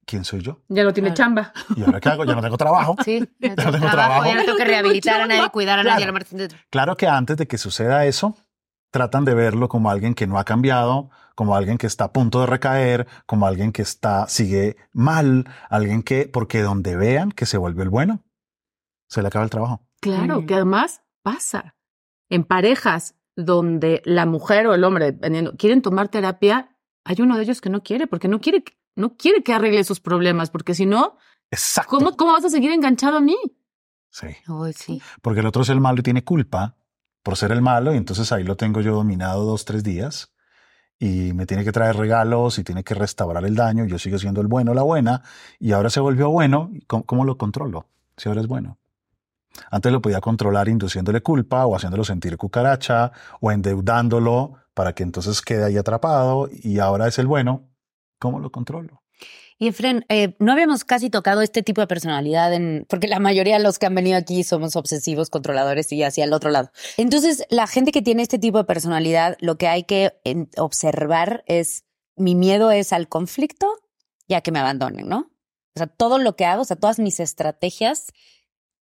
¿quién soy yo? Ya no tiene Claro. chamba. ¿Y ahora qué hago? Ya no tengo trabajo. Sí, ya tengo tengo trabajo. ya no tengo que rehabilitar a nadie, cuidar a nadie, Claro. que antes de que suceda eso, tratan de verlo como alguien que no ha cambiado, como alguien que está a punto de recaer, como alguien que está, sigue mal, alguien que, porque donde vean que se vuelve el bueno, se le acaba el trabajo. Claro, Mm. que además pasa. En parejas donde la mujer o el hombre, dependiendo, quieren tomar terapia, hay uno de ellos que no quiere, porque no quiere, que- no quiere que arregle sus problemas, porque si no, Exacto. ¿cómo, ¿cómo vas a seguir enganchado a mí? Sí. Uy, sí. Porque el otro es el malo y tiene culpa por ser el malo, y entonces ahí lo tengo yo dominado dos, tres días, y me tiene que traer regalos y tiene que restaurar el daño, y yo sigo siendo el bueno, la buena, y ahora se volvió bueno, ¿y ¿cómo, cómo lo controlo? Si ahora es bueno. Antes lo podía controlar induciéndole culpa o haciéndolo sentir cucaracha o endeudándolo para que entonces quede ahí atrapado y ahora es el bueno. ¿Cómo lo controlo? Y Efren, eh, no habíamos casi tocado este tipo de personalidad, en, porque la mayoría de los que han venido aquí somos obsesivos, controladores y hacia el otro lado. Entonces, la gente que tiene este tipo de personalidad, lo que hay que observar es, mi miedo es al conflicto y a que me abandonen, ¿no? O sea, todo lo que hago, o sea, todas mis estrategias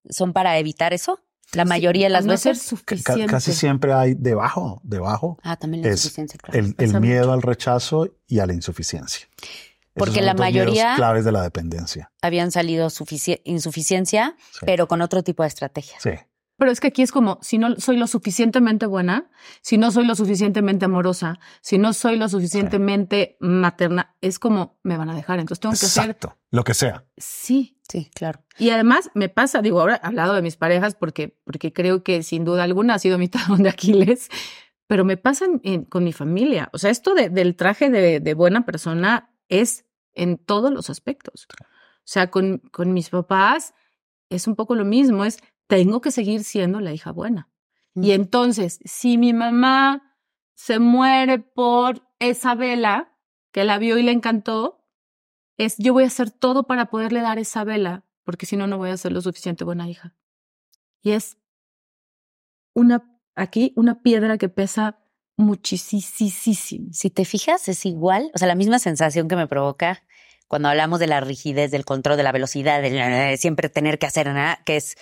son para evitar eso. La mayoría de las no veces. Ca-. Casi siempre hay debajo, debajo, Ah, también la es insuficiencia, claro. el, miedo mucho. al rechazo y a la insuficiencia. Esos Porque son la los mayoría- claves de la dependencia. Habían salido sufici- insuficiencia, Sí. pero con otro tipo de estrategias. Sí. Pero es que aquí es como, si no soy lo suficientemente buena, si no soy lo suficientemente amorosa, si no soy lo suficientemente materna, es como, me van a dejar. Entonces tengo que ser, Exacto. Lo que sea. sí. Sí, claro. Y además me pasa, digo, ahora he hablado de mis parejas porque, porque creo que sin duda alguna ha sido mi talón de Aquiles, pero me pasa en- con mi familia. O sea, esto de- del traje de, de buena persona es en todos los aspectos. O sea, con, con mis papás es un poco lo mismo, es tengo que seguir siendo la hija buena. Y entonces, si mi mamá se muere por esa vela que la vio y le encantó, es yo voy a hacer todo para poderle dar esa vela, porque si no, no voy a ser lo suficiente buena hija. Y es una, aquí, una piedra que pesa muchísimo. Si te fijas, es igual, o sea, la misma sensación que me provoca cuando hablamos de la rigidez, del control, de la velocidad, de, de siempre tener que hacer nada, que es,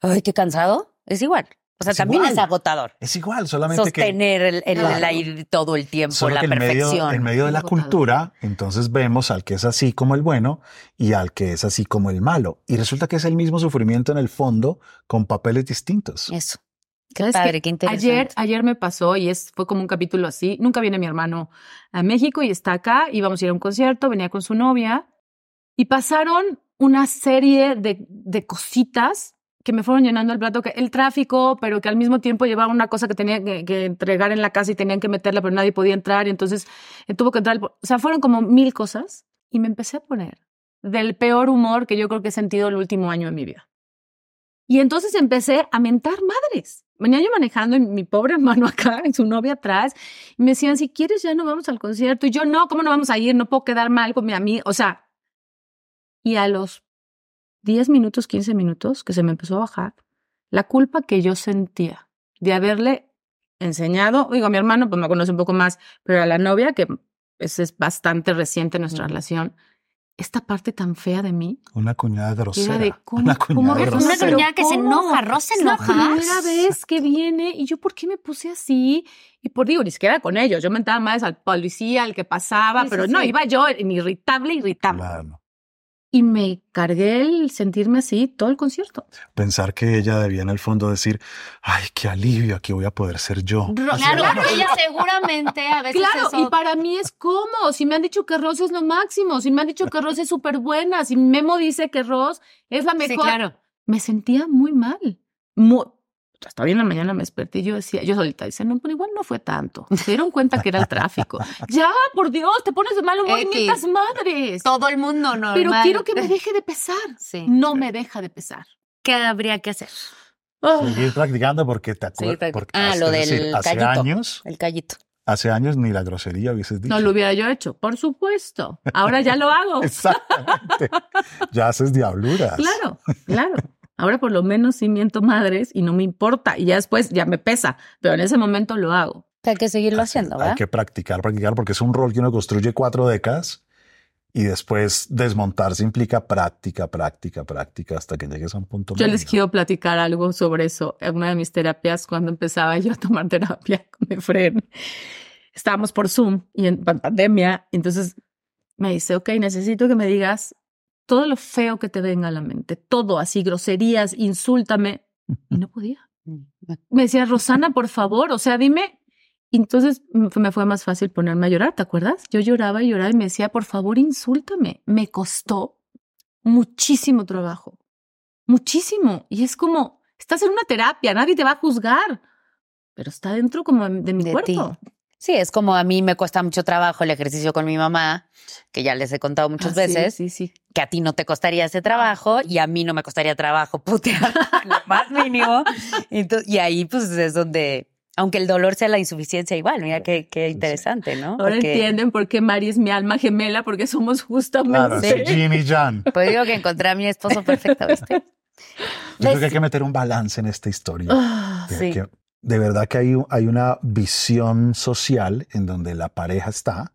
ay, qué cansado, es igual. O sea, Es también igual. es agotador. Es igual, solamente que Sostener el, el, Claro. el aire todo el tiempo, Solo la que en medio, perfección. en medio de la Agotador. cultura, entonces vemos al que es así como el bueno y al que es así como el malo. Y resulta que es el mismo sufrimiento en el fondo con papeles distintos. Eso. Qué ¿Sabes padre, qué interesante. Ayer, ayer me pasó y es, fue como un capítulo así. Nunca viene mi hermano a México y está acá. Íbamos a ir a un concierto, venía con su novia y pasaron una serie de, de cositas que me fueron llenando el plato, que el tráfico, pero que al mismo tiempo llevaba una cosa que tenía que, que entregar en la casa y tenían que meterla, pero nadie podía entrar y entonces eh, tuvo que entrar. el- O sea, fueron como mil cosas y me empecé a poner del peor humor que yo creo que he sentido el último año de mi vida. Y entonces empecé a mentar madres. Venía yo manejando y mi pobre hermano acá, y su novia atrás, y me decían, si quieres ya no vamos al concierto. Y yo, no, ¿cómo no vamos a ir? No puedo quedar mal con mi amiga. O sea, y a los 10 minutos, 15 minutos que se me empezó a bajar, la culpa que yo sentía de haberle enseñado, digo, a mi hermano pues me conoce un poco más, pero a la novia, que es, es bastante reciente nuestra relación, esta parte tan fea de mí, Una cuñada grosera. de cómo- una cuñada que Una grosera. pero cuñada que se enoja, Ros se es la enoja. primera vez que viene y yo, ¿por qué me puse así? Y por digo, ni siquiera con ellos. Yo mentaba más al policía, al que pasaba, Sí, sí, pero no, sí. iba yo en irritable, irritable. Claro. Y me cargué el sentirme así todo el concierto. Pensar que ella debía en el fondo decir, ay, qué alivio, aquí voy a poder ser yo. Claro, ella seguramente a veces Claro, eso- y para mí es como, si me han dicho que Ross es lo máximo, si me han dicho que Ross es súper buena, si Memo dice que Ross es la mejor, Sí, claro. me sentía muy mal. Muy, hasta bien en la mañana me desperté y yo decía, yo solita dice, no, pero igual no fue tanto. Se dieron cuenta que era el tráfico. ya, por Dios, te pones de mal humor, X. mientas madres. Todo el mundo normal. Pero quiero que me deje de pesar. Sí. No me deja de pesar. ¿Qué habría que hacer? Ah, Seguir practicando porque te Seguir acuerdas. porque Ah, hace- lo es decir, del hace callito. años, El callito. hace años ni la grosería hubieses dicho. no lo hubiera yo hecho, por supuesto. Ahora ya lo hago. Exactamente. ya haces diabluras. Claro, claro. Ahora por lo menos sí miento madres y no me importa. Y ya después ya me pesa, pero en ese momento lo hago. Hay que seguirlo haciendo, Hay ¿verdad? que practicar, practicar, porque es un rol que uno construye cuatro décadas y después desmontarse implica práctica, práctica, práctica hasta que llegues a un punto. Yo les medio. quiero platicar algo sobre eso. En una de mis terapias, cuando empezaba yo a tomar terapia con mi friend, estábamos por Zoom y en pan- pandemia. Entonces me dice, ok, necesito que me digas todo lo feo que te venga a la mente, todo así, groserías, insúltame. Y no podía. Me decía, Rosana, por favor, o sea, dime. Y entonces mm, me fue más fácil ponerme a llorar, ¿te acuerdas? Yo lloraba y lloraba y me decía, por favor, insúltame. Me costó muchísimo trabajo, muchísimo. Y es como, estás en una terapia, nadie te va a juzgar, pero está dentro como de mi De cuerpo. Sí, es como a mí me cuesta mucho trabajo el ejercicio con mi mamá, que ya les he contado muchas Ah, veces, Sí, sí. que a ti no te costaría ese trabajo y a mí no me costaría trabajo putear lo más mínimo. Entonces, y ahí pues es donde, aunque el dolor sea la insuficiencia igual, mira qué, qué interesante, ¿no? Ahora Porque, entienden por qué Mari es mi alma gemela, porque somos justamente. Claro, Jin y Jan. Pues digo que encontré a mi esposo perfecto, ¿viste? Yo creo que hay que meter un balance en esta historia. Ah, Que- sí. que de verdad que hay, hay una visión social en donde la pareja está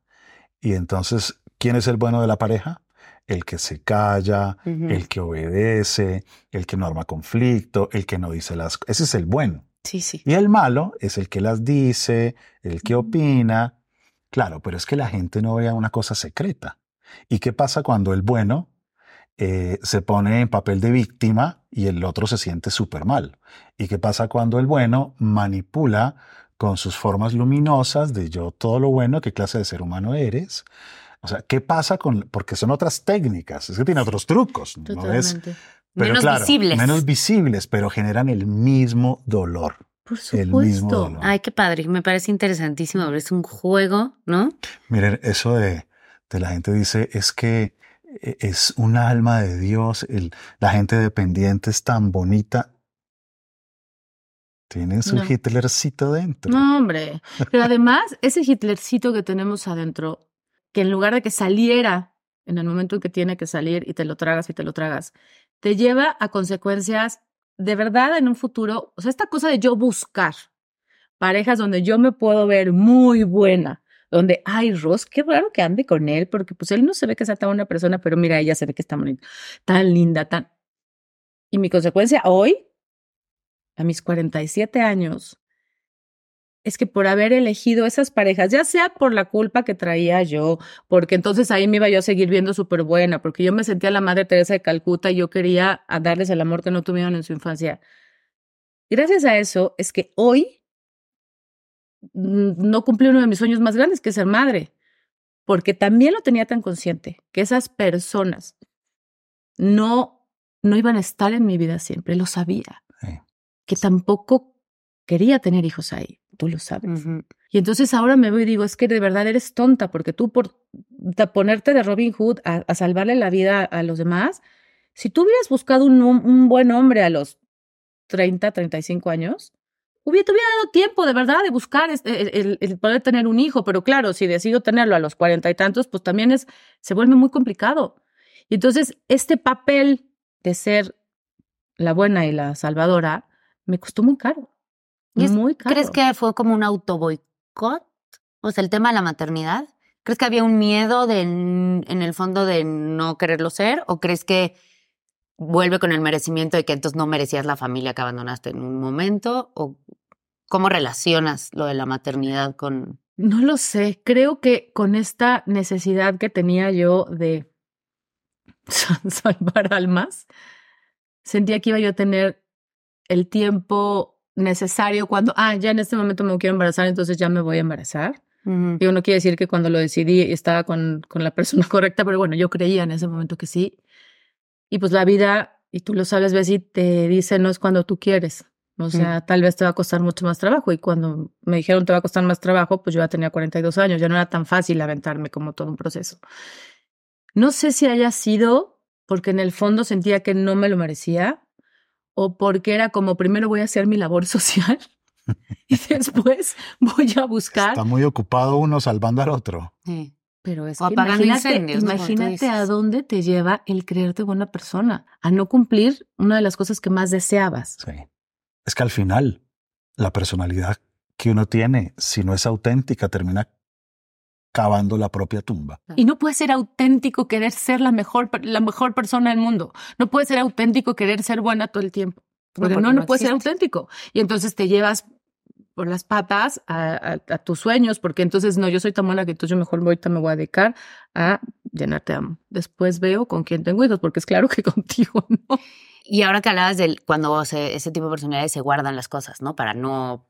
y entonces, ¿quién es el bueno de la pareja? el que se calla, el que obedece, el que no arma conflicto, el que no dice las cosas. Ese es el bueno. Sí, sí. Y el malo es el que las dice, el que opina. Claro, pero es que la gente no vea una cosa secreta. ¿Y qué pasa cuando el bueno eh, se pone en papel de víctima y el otro se siente súper mal? ¿Y qué pasa cuando el bueno manipula con sus formas luminosas de yo todo lo bueno, qué clase de ser humano eres? O sea, ¿qué pasa con...? Porque son otras técnicas, es que tiene otros trucos. No es, pero Menos claro, visibles. Menos visibles, pero generan el mismo dolor. Por el mismo supuesto. dolor. Ay, qué padre. Me parece interesantísimo. pero Es un juego, ¿no? Miren, eso de, de la gente dice es que es un alma de Dios, el- la gente dependiente es tan bonita. Tienen su No. Hitlercito dentro. No, hombre. Pero además, ese Hitlercito que tenemos adentro, que en lugar de que saliera en el momento en que tiene que salir y te lo tragas y te lo tragas, te lleva a consecuencias de verdad en un futuro. O sea, esta cosa de yo buscar parejas donde yo me puedo ver muy buena, donde, ay, Ross, qué raro que ande con él, porque pues él no se ve que sea tan buena persona, pero mira, ella se ve que está bonita, tan linda, tan... Y mi consecuencia hoy, a mis 47 años, es que por haber elegido esas parejas, ya sea por la culpa que traía yo, porque entonces ahí me iba yo a seguir viendo súper buena, porque yo me sentía la Madre Teresa de Calcuta y yo quería a darles el amor que no tuvieron en su infancia. Gracias a eso es que hoy no cumplí uno de mis sueños más grandes, que es ser madre, porque también lo tenía tan consciente, que esas personas no, no iban a estar en mi vida siempre, lo sabía, Sí. que tampoco quería tener hijos ahí, tú lo sabes. Y entonces ahora me voy y digo, es que de verdad eres tonta, porque tú por ponerte de Robin Hood a, a salvarle la vida a los demás, si tú hubieras buscado un, un buen hombre a los 30, 35 años, hubiera, hubiera dado tiempo de verdad de buscar este- el poder tener un hijo, pero claro, si decido tenerlo a los cuarenta y tantos, pues también es, se vuelve muy complicado. Y entonces este papel de ser la buena y la salvadora me costó muy caro. ¿Y es- muy caro. ¿Crees que fue como un autoboicot? O sea, el tema de la maternidad. ¿Crees que había un miedo de, en el fondo de no quererlo ser? ¿O crees que vuelve con el merecimiento de que entonces no merecías la familia que abandonaste en un momento? ¿O cómo relacionas lo de la maternidad con... No lo sé, creo que con esta necesidad que tenía yo de salvar almas, sentía que iba yo a tener el tiempo necesario cuando, ah, ya en este momento me quiero embarazar, entonces ya me voy a embarazar. Ujú. Digo, no quiere decir que cuando lo decidí estaba con, con la persona correcta, pero bueno, yo creía en ese momento que sí. Y pues la vida, y tú lo sabes, Bessie, te dice no es cuando tú quieres. O sea, tal vez te va a costar mucho más trabajo. Y cuando me dijeron te va a costar más trabajo, pues yo ya tenía 42 años, ya no era tan fácil aventarme como todo un proceso. No sé si haya sido porque en el fondo sentía que no me lo merecía o porque era como primero voy a hacer mi labor social y después voy a buscar Está muy ocupado uno salvando al otro. Sí. Pero es O que apagando imagínate, incendios, imagínate a dónde te lleva el creerte buena persona, a no cumplir una de las cosas que más deseabas. Sí. Es que al final, la personalidad que uno tiene, si no es auténtica, termina cavando la propia tumba. Y no puede ser auténtico querer ser la mejor, la mejor persona del mundo. No puede ser auténtico querer ser buena todo el tiempo. Porque no, porque no, no puede ser auténtico. Y entonces te llevas por las patas a, a- a tus sueños, porque entonces no, yo soy tan mala que entonces yo mejor ahorita me voy a dedicar a llenarte de amor. Después veo con quién tengo hijos, porque es claro que contigo no. Y ahora que hablabas del cuando se- ese tipo de personalidades se guardan las cosas, ¿no? Para no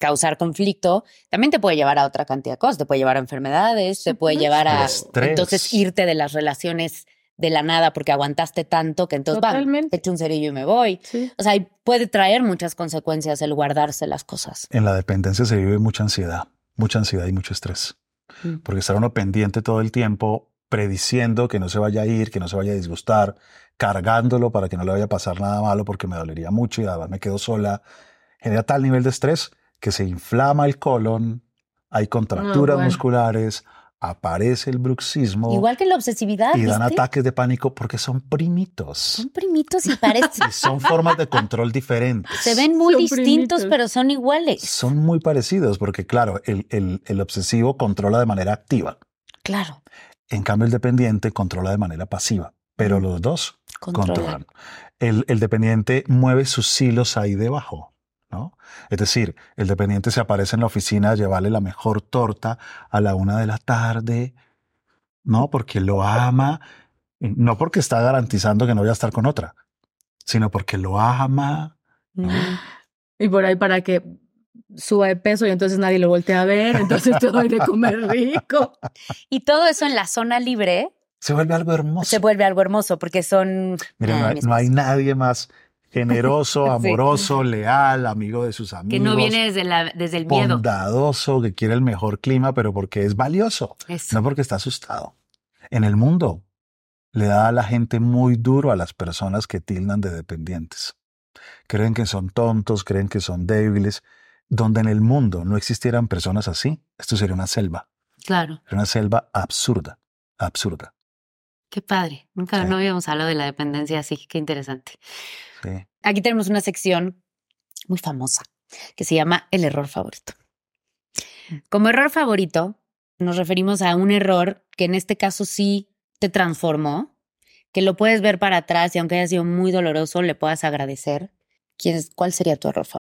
causar conflicto, también te puede llevar a otra cantidad de cosas. Te puede llevar a enfermedades, te puede llevar a Estrés. entonces irte de las relaciones de la nada porque aguantaste tanto que entonces Totalmente. echo un cerillo y me voy. Sí. O sea, puede traer muchas consecuencias el guardarse las cosas. En la dependencia se vive mucha ansiedad, mucha ansiedad y mucho estrés. Mm. Porque estar uno pendiente todo el tiempo, prediciendo que no se vaya a ir, que no se vaya a disgustar, cargándolo para que no le vaya a pasar nada malo porque me dolería mucho y además me quedo sola, genera tal nivel de estrés que se inflama el colon, hay contracturas bueno. musculares, aparece el bruxismo Igual que la obsesividad, y dan ¿viste? ataques de pánico porque son primitos. Son primitos y parecen, Y son formas de control diferentes. se ven muy Son distintos, primitos. pero son iguales. Son muy parecidos porque, claro, el, el- el obsesivo controla de manera activa. Claro. En cambio, el dependiente controla de manera pasiva, pero los dos Controla. controlan. El, el dependiente mueve sus hilos ahí debajo, ¿no? Es decir, el dependiente se aparece en la oficina a llevarle la mejor torta a la una de la tarde, ¿no? Porque lo ama, no porque está garantizando que no voy a estar con otra, sino porque lo ama. Y por ahí para que suba de peso y entonces nadie lo voltea a ver, entonces te doy de comer rico. Y todo eso en la zona libre Se vuelve algo hermoso. se vuelve algo hermoso porque son. Mira, no Ah, hay, no nadie más generoso, Sí. amoroso, leal, amigo de sus amigos. Que no viene desde, la, desde el miedo. bondadoso, que quiere el mejor clima, pero porque es valioso, Eso. no porque está asustado. En el mundo le da a la gente muy duro a las personas que tildan de dependientes. Creen que son tontos, creen que son débiles. Donde en el mundo no existieran personas así, esto sería una selva. Claro. Sería una selva absurda, absurda. Qué padre. Nunca Sí. no habíamos hablado de la dependencia así. Qué interesante. Aquí tenemos una sección muy famosa que se llama el error favorito. Como error favorito, nos referimos a un error que en este caso sí te transformó, que lo puedes ver para atrás y aunque haya sido muy doloroso, le puedas agradecer. ¿Quién es- ¿Cuál sería tu error favorito?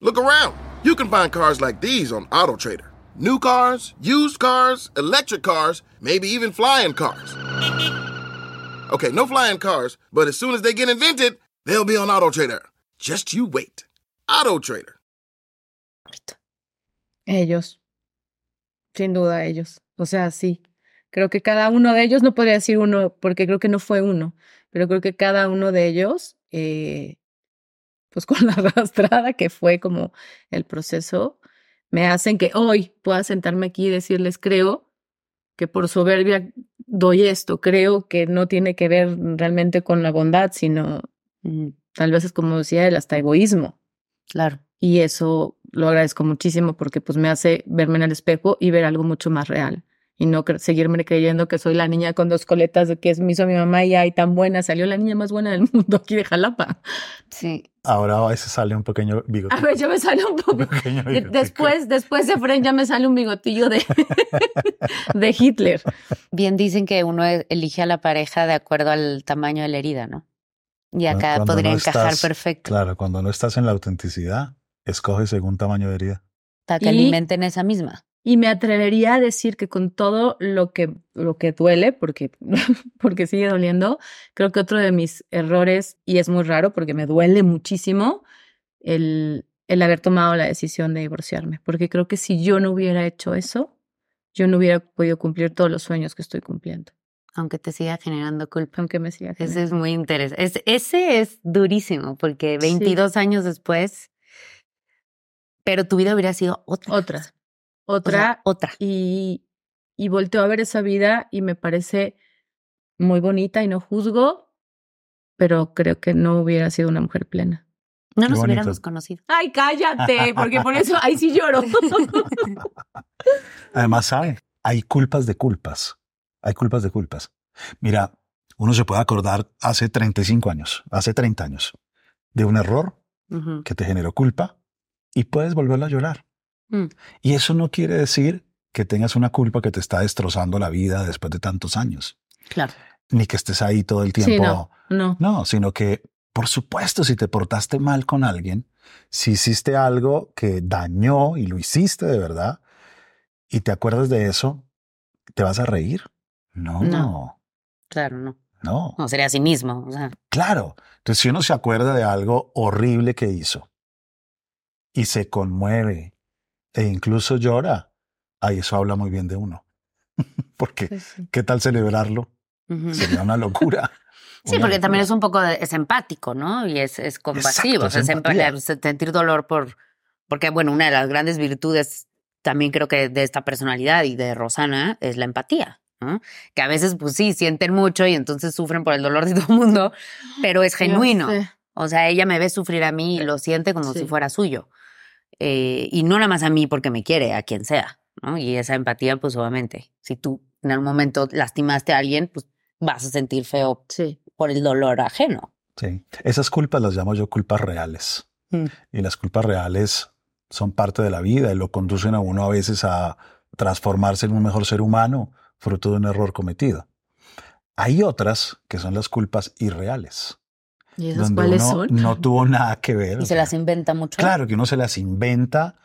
Look around. You can find cars like these on AutoTrader. New cars, used cars, electric cars, maybe even flying cars. Okay, no flying cars, but as soon as they get invented, they'll be on AutoTrader. Just you wait. AutoTrader. Ellos. Sin duda, ellos. O sea, sí. Creo que cada uno de ellos, no podría decir uno, porque creo que no fue uno, pero creo que cada uno de ellos, eh, pues con la arrastrada que fue como el proceso, me hacen que hoy pueda sentarme aquí y decirles, creo que por soberbia doy esto, creo que no tiene que ver realmente con la bondad, sino Mm, tal vez es como decía él, hasta egoísmo. Claro. Y eso lo agradezco muchísimo porque pues me hace verme en el espejo y ver algo mucho más real. Y no cre- seguirme creyendo que soy la niña con dos coletas de que es me hizo mi mamá y ay, tan buena, salió la niña más buena del mundo aquí de Jalapa. Sí. Ahora a veces sale un pequeño bigote. A ver, ya me sale un pequeño bigotico. Después, después de Fren ya me sale un bigotillo de, de Hitler. Bien dicen que uno e- elige a la pareja de acuerdo al tamaño de la herida, ¿no? Y acá cuando podría no encajar estás- perfecto Claro, cuando no estás en la autenticidad, escoge según tamaño de herida. para que Y- alimenten esa misma. Y me atrevería a decir que con todo lo que, lo que duele, porque, porque sigue doliendo, creo que otro de mis errores, y es muy raro porque me duele muchísimo, el, el haber tomado la decisión de divorciarme. Porque creo que si yo no hubiera hecho eso, yo no hubiera podido cumplir todos los sueños que estoy cumpliendo, Aunque te siga generando culpa. aunque me siga. Ese generando. es muy interesante. Es- ese es durísimo porque 22 años después, pero tu vida hubiera sido otra. Otra. O sea, Otra, otra. y, y volteo a ver esa vida y me parece muy bonita y no juzgo, pero creo que no hubiera sido una mujer plena. No Qué nos bonito. hubiéramos conocido. Ay, cállate, porque por eso ahí sí lloro. Además, ¿sabe? Hay culpas de culpas. Hay culpas de culpas. Mira, uno se puede acordar hace 35 años, hace 30 años, de un error que te generó culpa y puedes volverlo a llorar. Mm. Y eso no quiere decir que tengas una culpa que te está destrozando la vida después de tantos años, Claro. ni que estés ahí todo el Sí, tiempo. no, no. No, sino que, por supuesto, si te portaste mal con alguien, si hiciste algo que dañó y lo hiciste de verdad, y te acuerdas de eso, ¿te vas a reír? No, No. Claro, no. no. No, sería sí mismo. O sea, Claro. Entonces, si uno se acuerda de algo horrible que hizo y se conmueve e incluso llora, ahí eso habla muy bien de uno. Porque, sí. ¿qué tal celebrarlo? Sería una locura. Sí, Una porque también es un poco, de- es empático, ¿no? Y es, es compasivo. Exacto, o sea, es sentir dolor por, porque bueno, una de las grandes virtudes también creo que de esta personalidad y de Rosana es la empatía. ¿no? Que a veces, pues sí, sienten mucho y entonces sufren por el dolor de todo el mundo, pero es genuino. O sea, ella me ve sufrir a mí y lo siente como Sí. si fuera suyo. Eh, y no nada más a mí porque me quiere, a quien sea, ¿no? Y esa empatía, pues obviamente, si tú en algún momento lastimaste a alguien, pues vas a sentir feo Sí. por el dolor ajeno. Sí. Esas culpas las llamo yo culpas reales. Mm. Y las culpas reales son parte de la vida y lo conducen a uno a veces a transformarse en un mejor ser humano fruto de un error cometido. Hay otras que son las culpas irreales, ¿Y esas donde cuáles uno son? no tuvo nada que ver. Y se sea, las inventa mucho. Claro, que uno se las inventa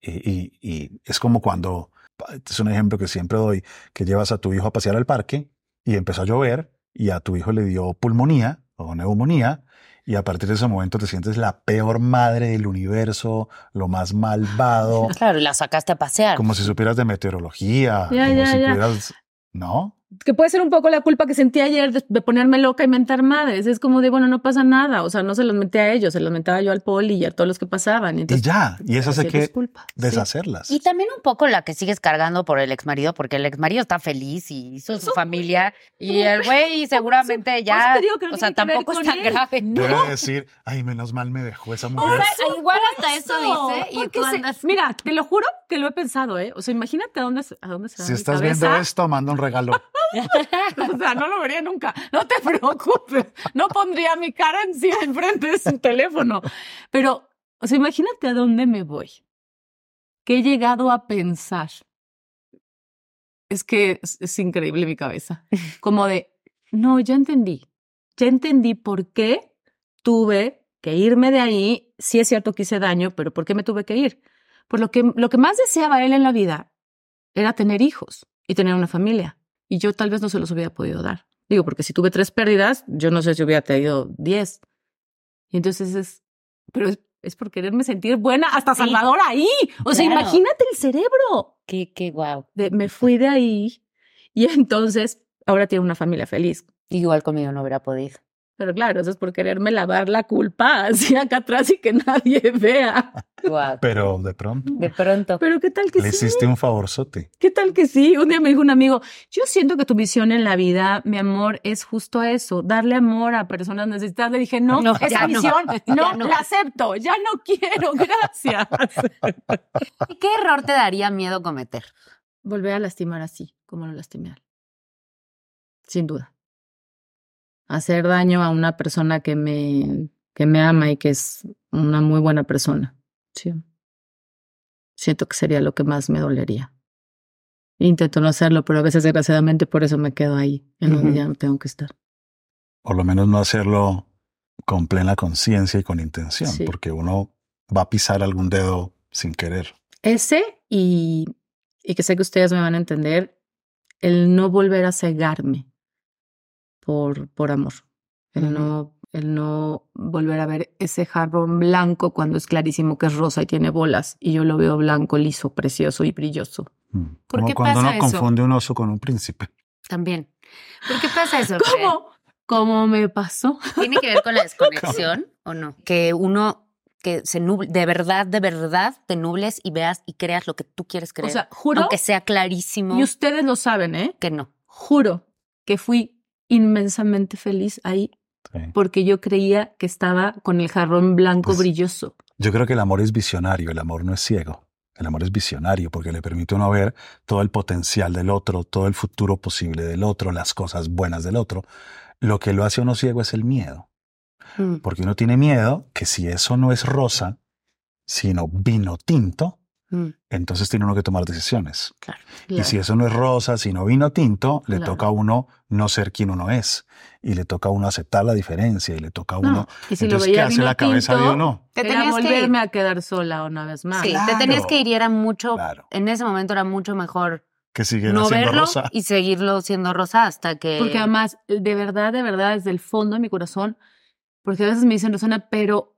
y, y- y es como cuando, este es un ejemplo que siempre doy, que llevas a tu hijo a pasear al parque y empezó a llover y a tu hijo le dio pulmonía o neumonía y a partir de ese momento te sientes la peor madre del universo, lo más malvado, Claro, y la sacaste a pasear. como si supieras de meteorología, Ya, como ya, si ya. pudieras, ¿no? Que puede ser un poco la culpa que sentí ayer de, de ponerme loca y mentar madres. Es como de, bueno, no pasa nada. O sea, no se los metí a ellos, se los metaba yo al poli y a todos los que pasaban. Y ya, y esas hay sí, es que. Sí. deshacerlas. Y también un poco la que sigues cargando por el exmarido, porque el exmarido está feliz y hizo su familia. Y el güey seguramente eso ya. digo no o sea, tampoco es tan él. grave. Debe decir, ay, menos mal me dejó esa mujer. sea, igual hasta eso dice. Y se-. Mira, te lo juro que lo he pensado, ¿eh? O sea, imagínate a dónde, se- a dónde se va Si mi estás cabeza. viendo esto, manda un regalo. O sea, no lo vería nunca. No te preocupes. No pondría mi cara enfrente de su teléfono. Pero, o sea, imagínate a dónde me voy. Que he llegado a pensar. Es que es, es increíble mi cabeza. Como de, no, ya entendí. Ya entendí por qué tuve que irme de ahí. Sí es cierto que hice daño, pero ¿por qué me tuve que ir? Por lo que, lo que más deseaba él en la vida era tener hijos y tener una familia. Y yo tal vez no se los hubiera podido dar. Digo, porque si tuve tres pérdidas, yo no sé si hubiera tenido diez. Y entonces es, pero es, es por quererme sentir buena hasta Sí. Salvador ahí. O sea, Claro. imagínate el cerebro. Qué, qué guau. Me fui de ahí y entonces ahora tiene una familia feliz. Igual conmigo no hubiera podido. Pero claro, eso es por quererme lavar la culpa así acá atrás y que nadie vea. Pero de pronto De pronto. Pero qué tal que le sí. hiciste un favorzote. ¿Qué tal que sí? Un día me dijo un amigo, yo siento que tu misión en la vida, mi amor, es justo eso, darle amor a personas necesitadas. Le dije, no, No, esa no. misión no, no. la acepto, ya no quiero, gracias. ¿Y ¿Qué error te daría miedo cometer? Volver a lastimar así, como lo lastimé. Sin duda. Hacer daño a una persona que me, que me ama y que es una muy buena persona. Sí. Siento que sería lo que más me dolería. Intento no hacerlo, pero a veces desgraciadamente por eso me quedo ahí, en donde ya no tengo que estar. Por lo menos no hacerlo con plena conciencia y con intención, Sí. porque uno va a pisar algún dedo sin querer. Ese y, y que sé que ustedes me van a entender, el no volver a cegarme por, por amor. El, no, el no volver a ver ese jarrón blanco cuando es clarísimo que es rosa y tiene bolas y yo lo veo blanco, liso, precioso y brilloso. Mm. ¿Por Como qué cuando pasa uno eso? confunde un oso con un príncipe. También. ¿Por qué pasa eso? Fred? ¿Cómo? ¿Cómo me pasó? ¿Tiene que ver con la desconexión o no? Que uno que se nuble, de verdad, de verdad, te nubles y veas y creas lo que tú quieres creer. O sea, juro, aunque sea clarísimo y ustedes lo saben, ¿eh? que no. Juro que fui inmensamente feliz ahí Sí. porque yo creía que estaba con el jarrón blanco Pues, brilloso. Yo creo que el amor es visionario, el amor no es ciego. El amor es visionario porque le permite a uno ver todo el potencial del otro, todo el futuro posible del otro, las cosas buenas del otro. Lo que lo hace uno ciego es el miedo. Mm. Porque uno tiene miedo que si eso no es rosa, sino vino tinto, Mm, entonces tiene uno que tomar decisiones. claro. Y si eso no es rosa, sino vino tinto, le Claro. toca a uno no ser quien uno es. Y le toca a uno aceptar la diferencia y le toca a No, uno. y si lo entonces, ¿qué veía hace la cabeza de tinto, uno? Te Era tenías que ir. volverme a quedar sola una vez más. Sí, Claro. te tenías que ir y era mucho, Claro. en ese momento era mucho mejor Que sigue no siendo verlo rosa. y seguirlo siendo rosa hasta que... Porque además, de verdad, de verdad, desde el fondo de mi corazón, porque a veces me dicen, Rosana, pero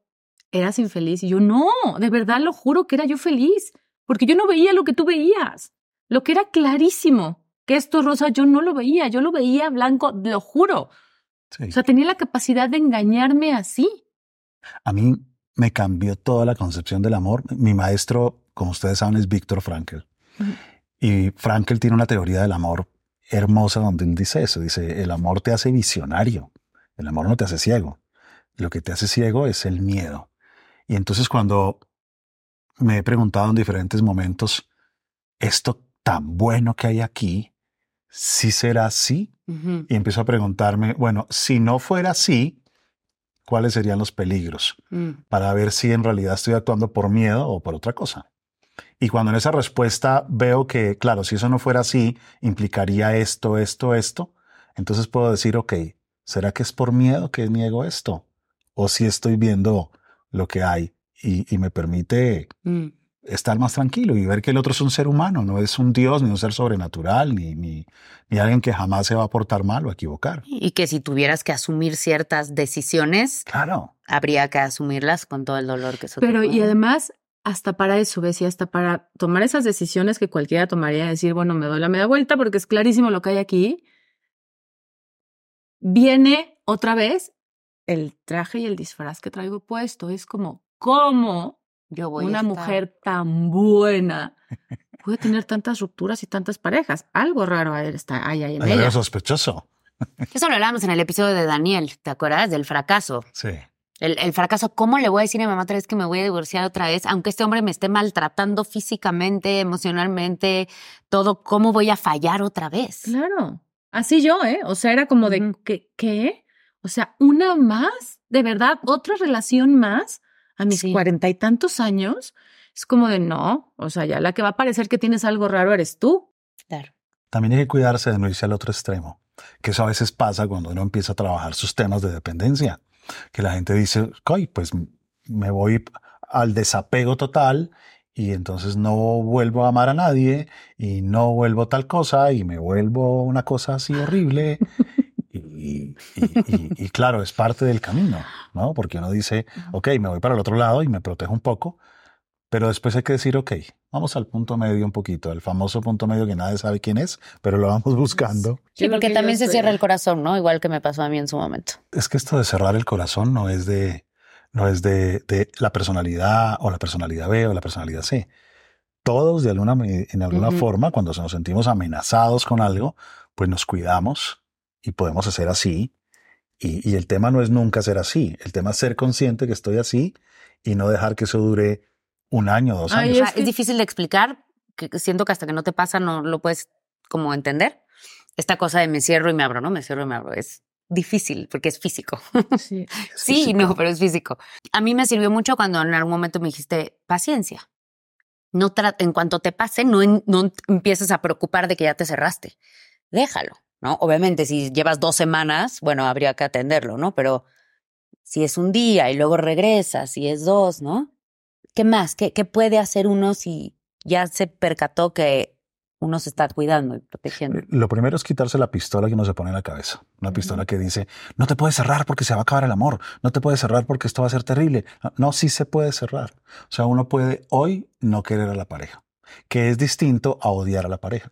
eras infeliz. Y yo, no, de verdad lo juro que era yo feliz, porque yo no veía lo que tú veías. Lo que era clarísimo, que esto rosa, yo no lo veía, yo lo veía blanco, lo juro. Sí. O sea, tenía la capacidad de engañarme así. A mí me cambió toda la concepción del amor. Mi maestro, como ustedes saben, es Víctor Frankl. Y Frankl tiene una teoría del amor hermosa donde él dice eso. Dice, el amor te hace visionario, el amor no te hace ciego. Lo que te hace ciego es el miedo. Y entonces cuando me he preguntado en diferentes momentos, esto tan bueno que hay aquí, ¿sí será así? Y empiezo a preguntarme, bueno, si no fuera así, ¿cuáles serían los peligros? Mm. Para ver si en realidad estoy actuando por miedo o por otra cosa. Y cuando en esa respuesta veo que, claro, si eso no fuera así, implicaría esto, esto, esto, entonces puedo decir, ok, ¿será que es por miedo que niego esto? O si estoy viendo lo que hay y, y me permite Mm. estar más tranquilo y ver que el otro es un ser humano, no es un Dios, ni un ser sobrenatural, ni, ni, ni alguien que jamás se va a portar mal o a equivocar. Y que si tuvieras que asumir ciertas decisiones, Claro. habría que asumirlas con todo el dolor que eso Pero te y además, hasta para eso, ves, y hasta para tomar esas decisiones que cualquiera tomaría, decir, bueno, me doy la media vuelta porque es clarísimo lo que hay aquí, viene otra vez el traje y el disfraz que traigo puesto. Es como, ¿cómo yo voy a una mujer tan buena puede tener tantas rupturas y tantas parejas? Algo raro está, hay ahí en ella. algo sospechoso. Eso lo hablamos en el episodio de Daniel, ¿te acuerdas? Del fracaso. Sí. El, el fracaso, ¿cómo le voy a decir a mi mamá otra vez que me voy a divorciar otra vez? Aunque este hombre me esté maltratando físicamente, emocionalmente, todo, ¿cómo voy a fallar otra vez? Claro. Así yo, ¿eh? O sea, era como de, Ujú. ¿qué? ¿qué? O sea, una más, de verdad, otra relación más a mis Sí. cuarenta y tantos años. Es como de, no, o sea, ya la que va a parecer que tienes algo raro eres tú. Claro. También hay que cuidarse de no irse al otro extremo, que eso a veces pasa cuando uno empieza a trabajar sus temas de dependencia, que la gente dice, "Coy, pues me voy al desapego total y entonces no vuelvo a amar a nadie y no vuelvo tal cosa y me vuelvo una cosa así horrible. Y, y- y- y claro, es parte del camino, ¿no? Porque uno dice, ok, me voy para el otro lado y me protejo un poco, pero después hay que decir, ok, vamos al punto medio un poquito, el famoso punto medio que nadie sabe quién es, pero lo vamos buscando. Sí, porque que también se cierra el corazón, ¿no? Igual que me pasó a mí en su momento. Es que esto de cerrar el corazón no es de, no es de, de la personalidad o la personalidad B o la personalidad C. Todos de alguna, en alguna forma, cuando nos sentimos amenazados con algo, pues nos cuidamos y podemos hacer así. Y, y el tema no es nunca ser así. El tema es ser consciente que estoy así y no dejar que eso dure un año, dos Ay, años. Es difícil de explicar, que siento que hasta que no te pasa no lo puedes como entender. Esta cosa de me cierro y me abro, ¿no? Me cierro y me abro. Es difícil porque es físico. Sí. Es Sí, físico. no, pero es físico. A mí me sirvió mucho cuando en algún momento me dijiste paciencia. No en cuanto te pase, no, en- no empieces a preocupar de que ya te cerraste. Déjalo, ¿no? Obviamente, si llevas dos semanas, bueno, habría que atenderlo, ¿no? Pero si es un día y luego regresas, si es dos, ¿no? ¿Qué más? ¿Qué, qué puede hacer uno si ya se percató que uno se está cuidando y protegiendo? Lo primero es quitarse la pistola que uno se pone en la cabeza. Una pistola que dice, no te puedes cerrar porque se va a acabar el amor. No te puedes cerrar porque esto va a ser terrible. No, no, sí se puede cerrar. O sea, uno puede hoy no querer a la pareja, que es distinto a odiar a la pareja.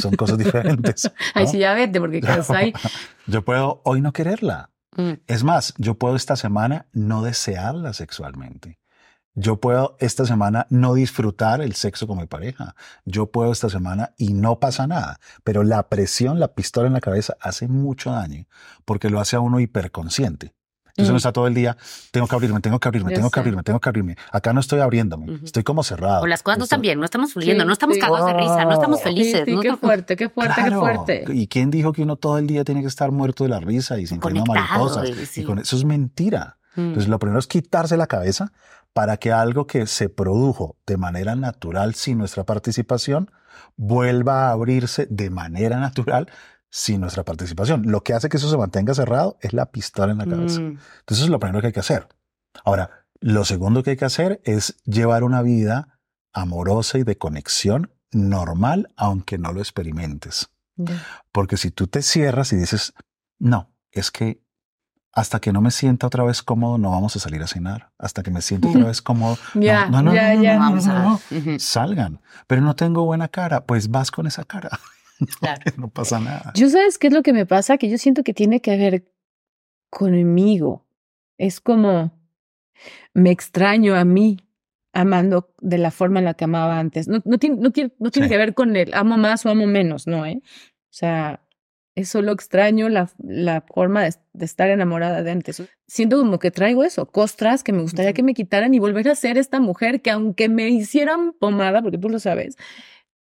Son cosas diferentes. Ay, ¿no? sí, ya vete, porque ahí. Yo puedo hoy no quererla. Mm, Es más, yo puedo esta semana no desearla sexualmente. Yo puedo esta semana no disfrutar el sexo con mi pareja. Yo puedo esta semana y no pasa nada. Pero la presión, la pistola en la cabeza hace mucho daño porque lo hace a uno hiperconsciente. Entonces uno Mm. está todo el día, tengo que abrirme, tengo que abrirme, tengo que abrirme, tengo que abrirme. Acá no estoy abriéndome, estoy como cerrado. O las cosas no están bien, no estamos fluyendo, Sí, no estamos sí. cagados de risa, no estamos Oh. felices. Sí, sí, no qué estamos- fuerte, qué fuerte, qué fuerte. ¿Y quién dijo que uno todo el día tiene que estar muerto de la risa y sintiendo mariposas? Y con eso es mentira. Mm. Entonces, lo primero es quitarse la cabeza para que algo que se produjo de manera natural sin nuestra participación vuelva a abrirse de manera natural sin nuestra participación. Lo que hace que eso se mantenga cerrado es la pistola en la cabeza. Mm. Entonces, eso es lo primero que hay que hacer. Ahora, lo segundo que hay que hacer es llevar una vida amorosa y de conexión normal, aunque no lo experimentes. Porque si tú te cierras y dices, no, es que hasta que no me sienta otra vez cómodo, no vamos a salir a cenar. Hasta que me sienta otra vez cómodo. no, Ya, no, no, ya, no, Salgan. Pero no tengo buena cara. Pues vas con esa cara. claro. no pasa nada. Yo sabes qué es lo que me pasa, que yo siento que tiene que ver conmigo. Es como me extraño a mí amando de la forma en la que amaba antes. No, no tiene, no, quiere- no tiene Sí. que ver con el amo más o amo menos, no, ¿eh? sea, es solo extraño la, la forma de, de estar enamorada de antes. Siento como que traigo eso, costras que me gustaría que me quitaran y volver a ser esta mujer que aunque me hicieran pomada, porque tú lo sabes,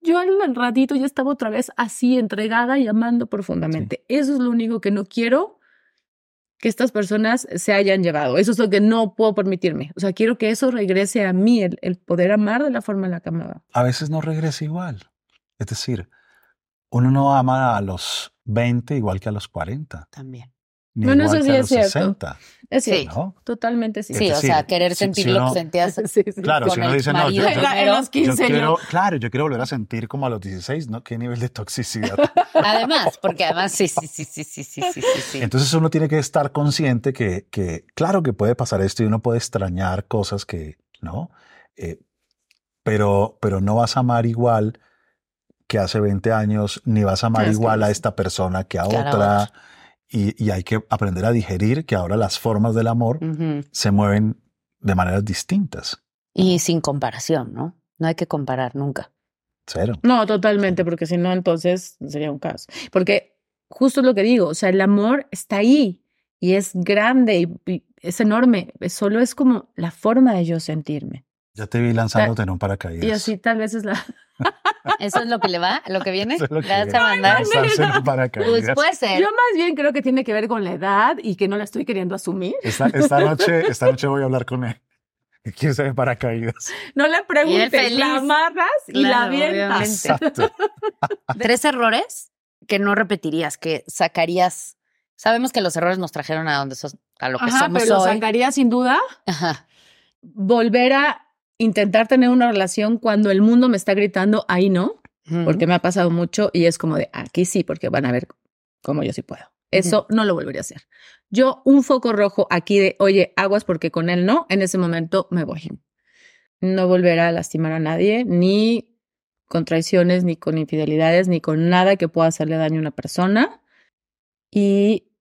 yo al ratito ya estaba otra vez así entregada y amando profundamente. Eso es lo único que no quiero que estas personas se hayan llevado. Eso es lo que no puedo permitirme. O sea, quiero que eso regrese a mí, el, el poder amar de la forma en la que amaba. A veces no regresa igual. Es decir, uno no ama a los 20 igual que a los 40, También. Ni Bueno, igual eso que sí a es los cierto. 60, Es Sí. cierto. ¿no? Totalmente sí. Sí, o decir, sea, querer si- sentir si lo uno- que sentías Sí, sí. Claro, si uno dice, no, yo, yo- En los yo 15 quiero, no. claro, yo quiero volver a sentir como a los 16, ¿no? ¿Qué nivel de toxicidad? Además, porque además sí, sí, sí, sí, sí, sí, sí, sí, sí. Entonces uno tiene que estar consciente que, que, claro que puede pasar esto y uno puede extrañar cosas que, ¿no? Eh, pero, pero no vas a amar igual que hace 20 años, ni vas a amar Es que igual a sí. esta persona que a otra. Y, y hay que aprender a digerir que ahora las formas del amor se mueven de maneras distintas. Y sin comparación, ¿no? No hay que comparar nunca. Cero. No, totalmente, porque si no, entonces sería un caos. Porque justo es lo que digo, o sea, el amor está ahí y es grande y, y es enorme. Solo es como la forma de yo sentirme. Ya te vi lanzándote en un paracaídas. Y así tal vez es la... ¿Eso es lo que le va? ¿Lo que viene? Eso es lo que ¿Le vas viene. a mandar? Lanzarse en un paracaídas. Pues puede ser. Yo más bien creo que tiene que ver con la edad y que no la estoy queriendo asumir. Esta, esta noche, esta noche voy a hablar con él. ¿Qué quieres saber paracaídas? No le preguntes, la amarras y la avientas. Exacto. Tres errores que no repetirías, que sacarías. Sabemos que los errores nos trajeron a donde sos, a lo que Ajá, somos pero lo hoy. sacaría sin duda Ajá. volver a intentar tener una relación cuando el mundo me está gritando, ahí no, porque me ha pasado mucho y es como de aquí sí, porque van a ver cómo yo sí puedo. Eso no lo volvería a hacer. Yo un foco rojo aquí de, oye, aguas porque con él no, en ese momento me voy. No volverá a lastimar a nadie, ni con traiciones, ni con infidelidades, ni con nada que pueda hacerle daño a una persona. Y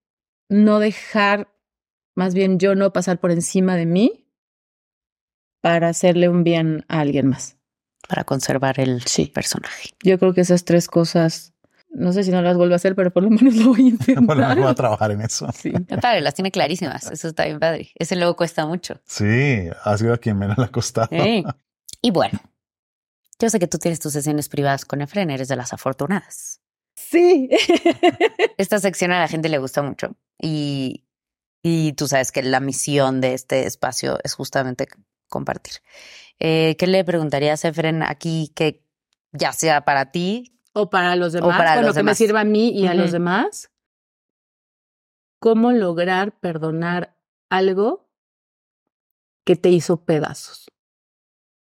no dejar, más bien yo no pasar por encima de mí para hacerle un bien a alguien más. Para conservar el Sí. personaje. Yo creo que esas tres cosas, no sé si no las vuelvo a hacer, pero por lo menos lo voy a intentar. Por lo menos voy a trabajar en eso. Sí. Padre, las tiene clarísimas. Eso está bien padre. Ese luego cuesta mucho. Sí, ha sido a quien menos le ha costado. Sí. Y bueno, yo sé que tú tienes tus sesiones privadas con Efren, eres de las afortunadas. Sí. Esta sección a la gente le gusta mucho y, y tú sabes que la misión de este espacio es justamente compartir. Eh, ¿Qué le preguntarías a Efren aquí que ya sea para ti? O para los demás, para bueno, los que me sirva a mí y a los demás. ¿Cómo lograr perdonar algo que te hizo pedazos?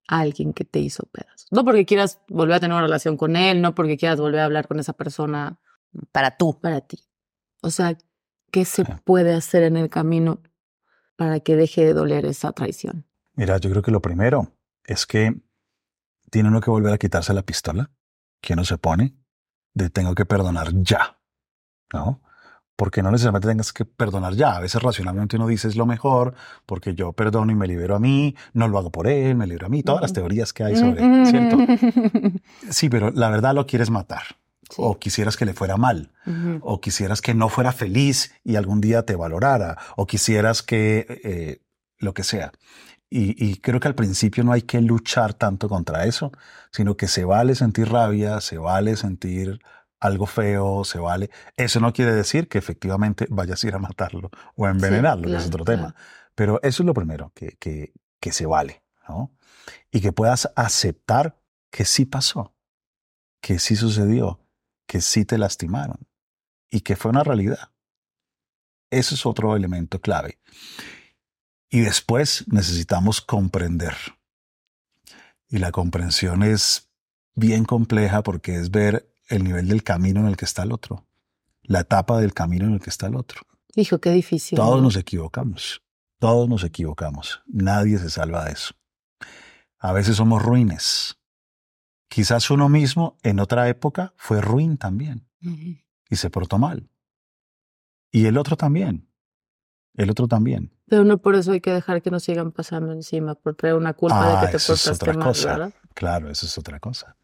A alguien que te hizo pedazos. No porque quieras volver a tener una relación con él, no porque quieras volver a hablar con esa persona Para tú. para ti. O sea, ¿qué se puede hacer en el camino para que deje de doler esa traición? Mira, yo creo que lo primero es que tiene uno que volver a quitarse la pistola que uno se pone de tengo que perdonar ya, ¿no? Porque no necesariamente tengas que perdonar ya. A veces racionalmente uno dice es lo mejor porque yo perdono y me libero a mí, no lo hago por él, me libero a mí. Todas las teorías que hay sobre, ¿cierto? Sí, pero la verdad lo quieres matar o quisieras que le fuera mal o quisieras que no fuera feliz y algún día te valorara, o quisieras que eh, lo que sea. Y, y creo que al principio no hay que luchar tanto contra eso, sino que se vale sentir rabia, se vale sentir algo feo, se vale. Eso no quiere decir que efectivamente vayas a ir a matarlo o a envenenarlo, que es otro claro. tema. Pero eso es lo primero, que, que, que se vale, ¿no? Y que puedas aceptar que sí pasó, que sí sucedió, que sí te lastimaron y que fue una realidad. Ese es otro elemento clave. Y después necesitamos comprender. Y la comprensión es bien compleja porque es ver el nivel del camino en el que está el otro, la etapa del camino en el que está el otro. Hijo, qué difícil. Todos ¿no? nos equivocamos, todos nos equivocamos, nadie se salva de eso. A veces somos ruines. Quizás uno mismo en otra época fue ruin también y se portó mal. Y el otro también. El otro también. Pero no por eso hay que dejar que nos sigan pasando encima, por traer una culpa Ah, de que te eso es otra mal, cosa. ¿verdad? Claro, eso es otra cosa.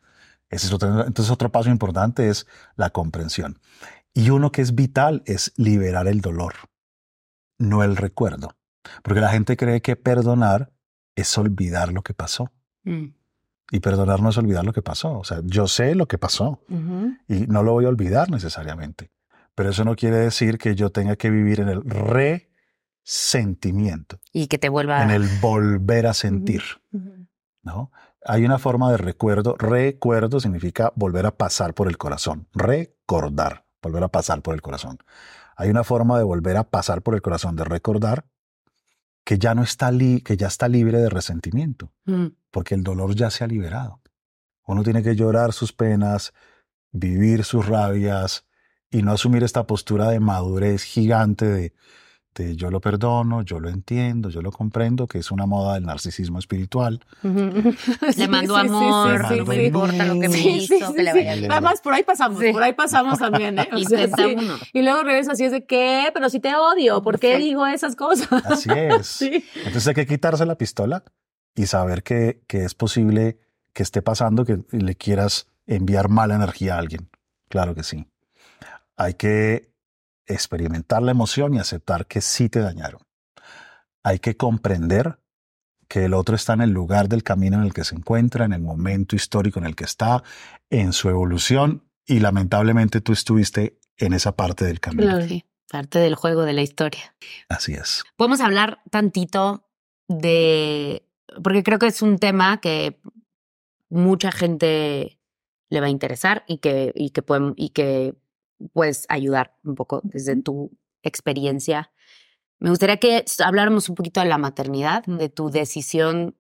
Ese es otro, entonces otro paso importante es la comprensión. Y uno que es vital es liberar el dolor, no el recuerdo. Porque la gente cree que perdonar es olvidar lo que pasó. Mm. Y perdonar no es olvidar lo que pasó. O sea, yo sé lo que pasó y no lo voy a olvidar necesariamente. Pero eso no quiere decir que yo tenga que vivir en el resentimiento, Y que te vuelva. en el volver a sentir. ¿no? Hay una forma de recuerdo. Recuerdo significa volver a pasar por el corazón. Recordar, volver a pasar por el corazón. Hay una forma de volver a pasar por el corazón, de recordar que ya no está li- que ya está libre de resentimiento, Mm. porque el dolor ya se ha liberado. Uno tiene que llorar sus penas, vivir sus rabias y no asumir esta postura de madurez gigante de, de yo lo perdono, yo lo entiendo, yo lo comprendo, que es una moda del narcisismo espiritual. Sí, Le mando sí, amor, sí, no importa lo que me Sí, hizo, sí, que le vaya sí. bien. Nada más por ahí pasamos, Sí. por ahí pasamos también, ¿eh? O sea. Y luego regresa así es de qué, pero si te odio, ¿por qué Sí. digo esas cosas? Así es. Sí. Entonces hay que quitarse la pistola y saber que, que es posible que esté pasando que le quieras enviar mala energía a alguien. Claro que sí. Hay que experimentar la emoción y aceptar que sí te dañaron. Hay que comprender que el otro está en el lugar del camino en el que se encuentra, en el momento histórico en el que está, en su evolución y lamentablemente tú estuviste en esa parte del camino. Claro. Sí, parte del juego de la historia. Así es. Podemos hablar tantito de, porque creo que es un tema que mucha gente le va a interesar y que, y que, pueden, y que puedes ayudar un poco desde tu experiencia. Me gustaría que habláramos un poquito de la maternidad, de tu decisión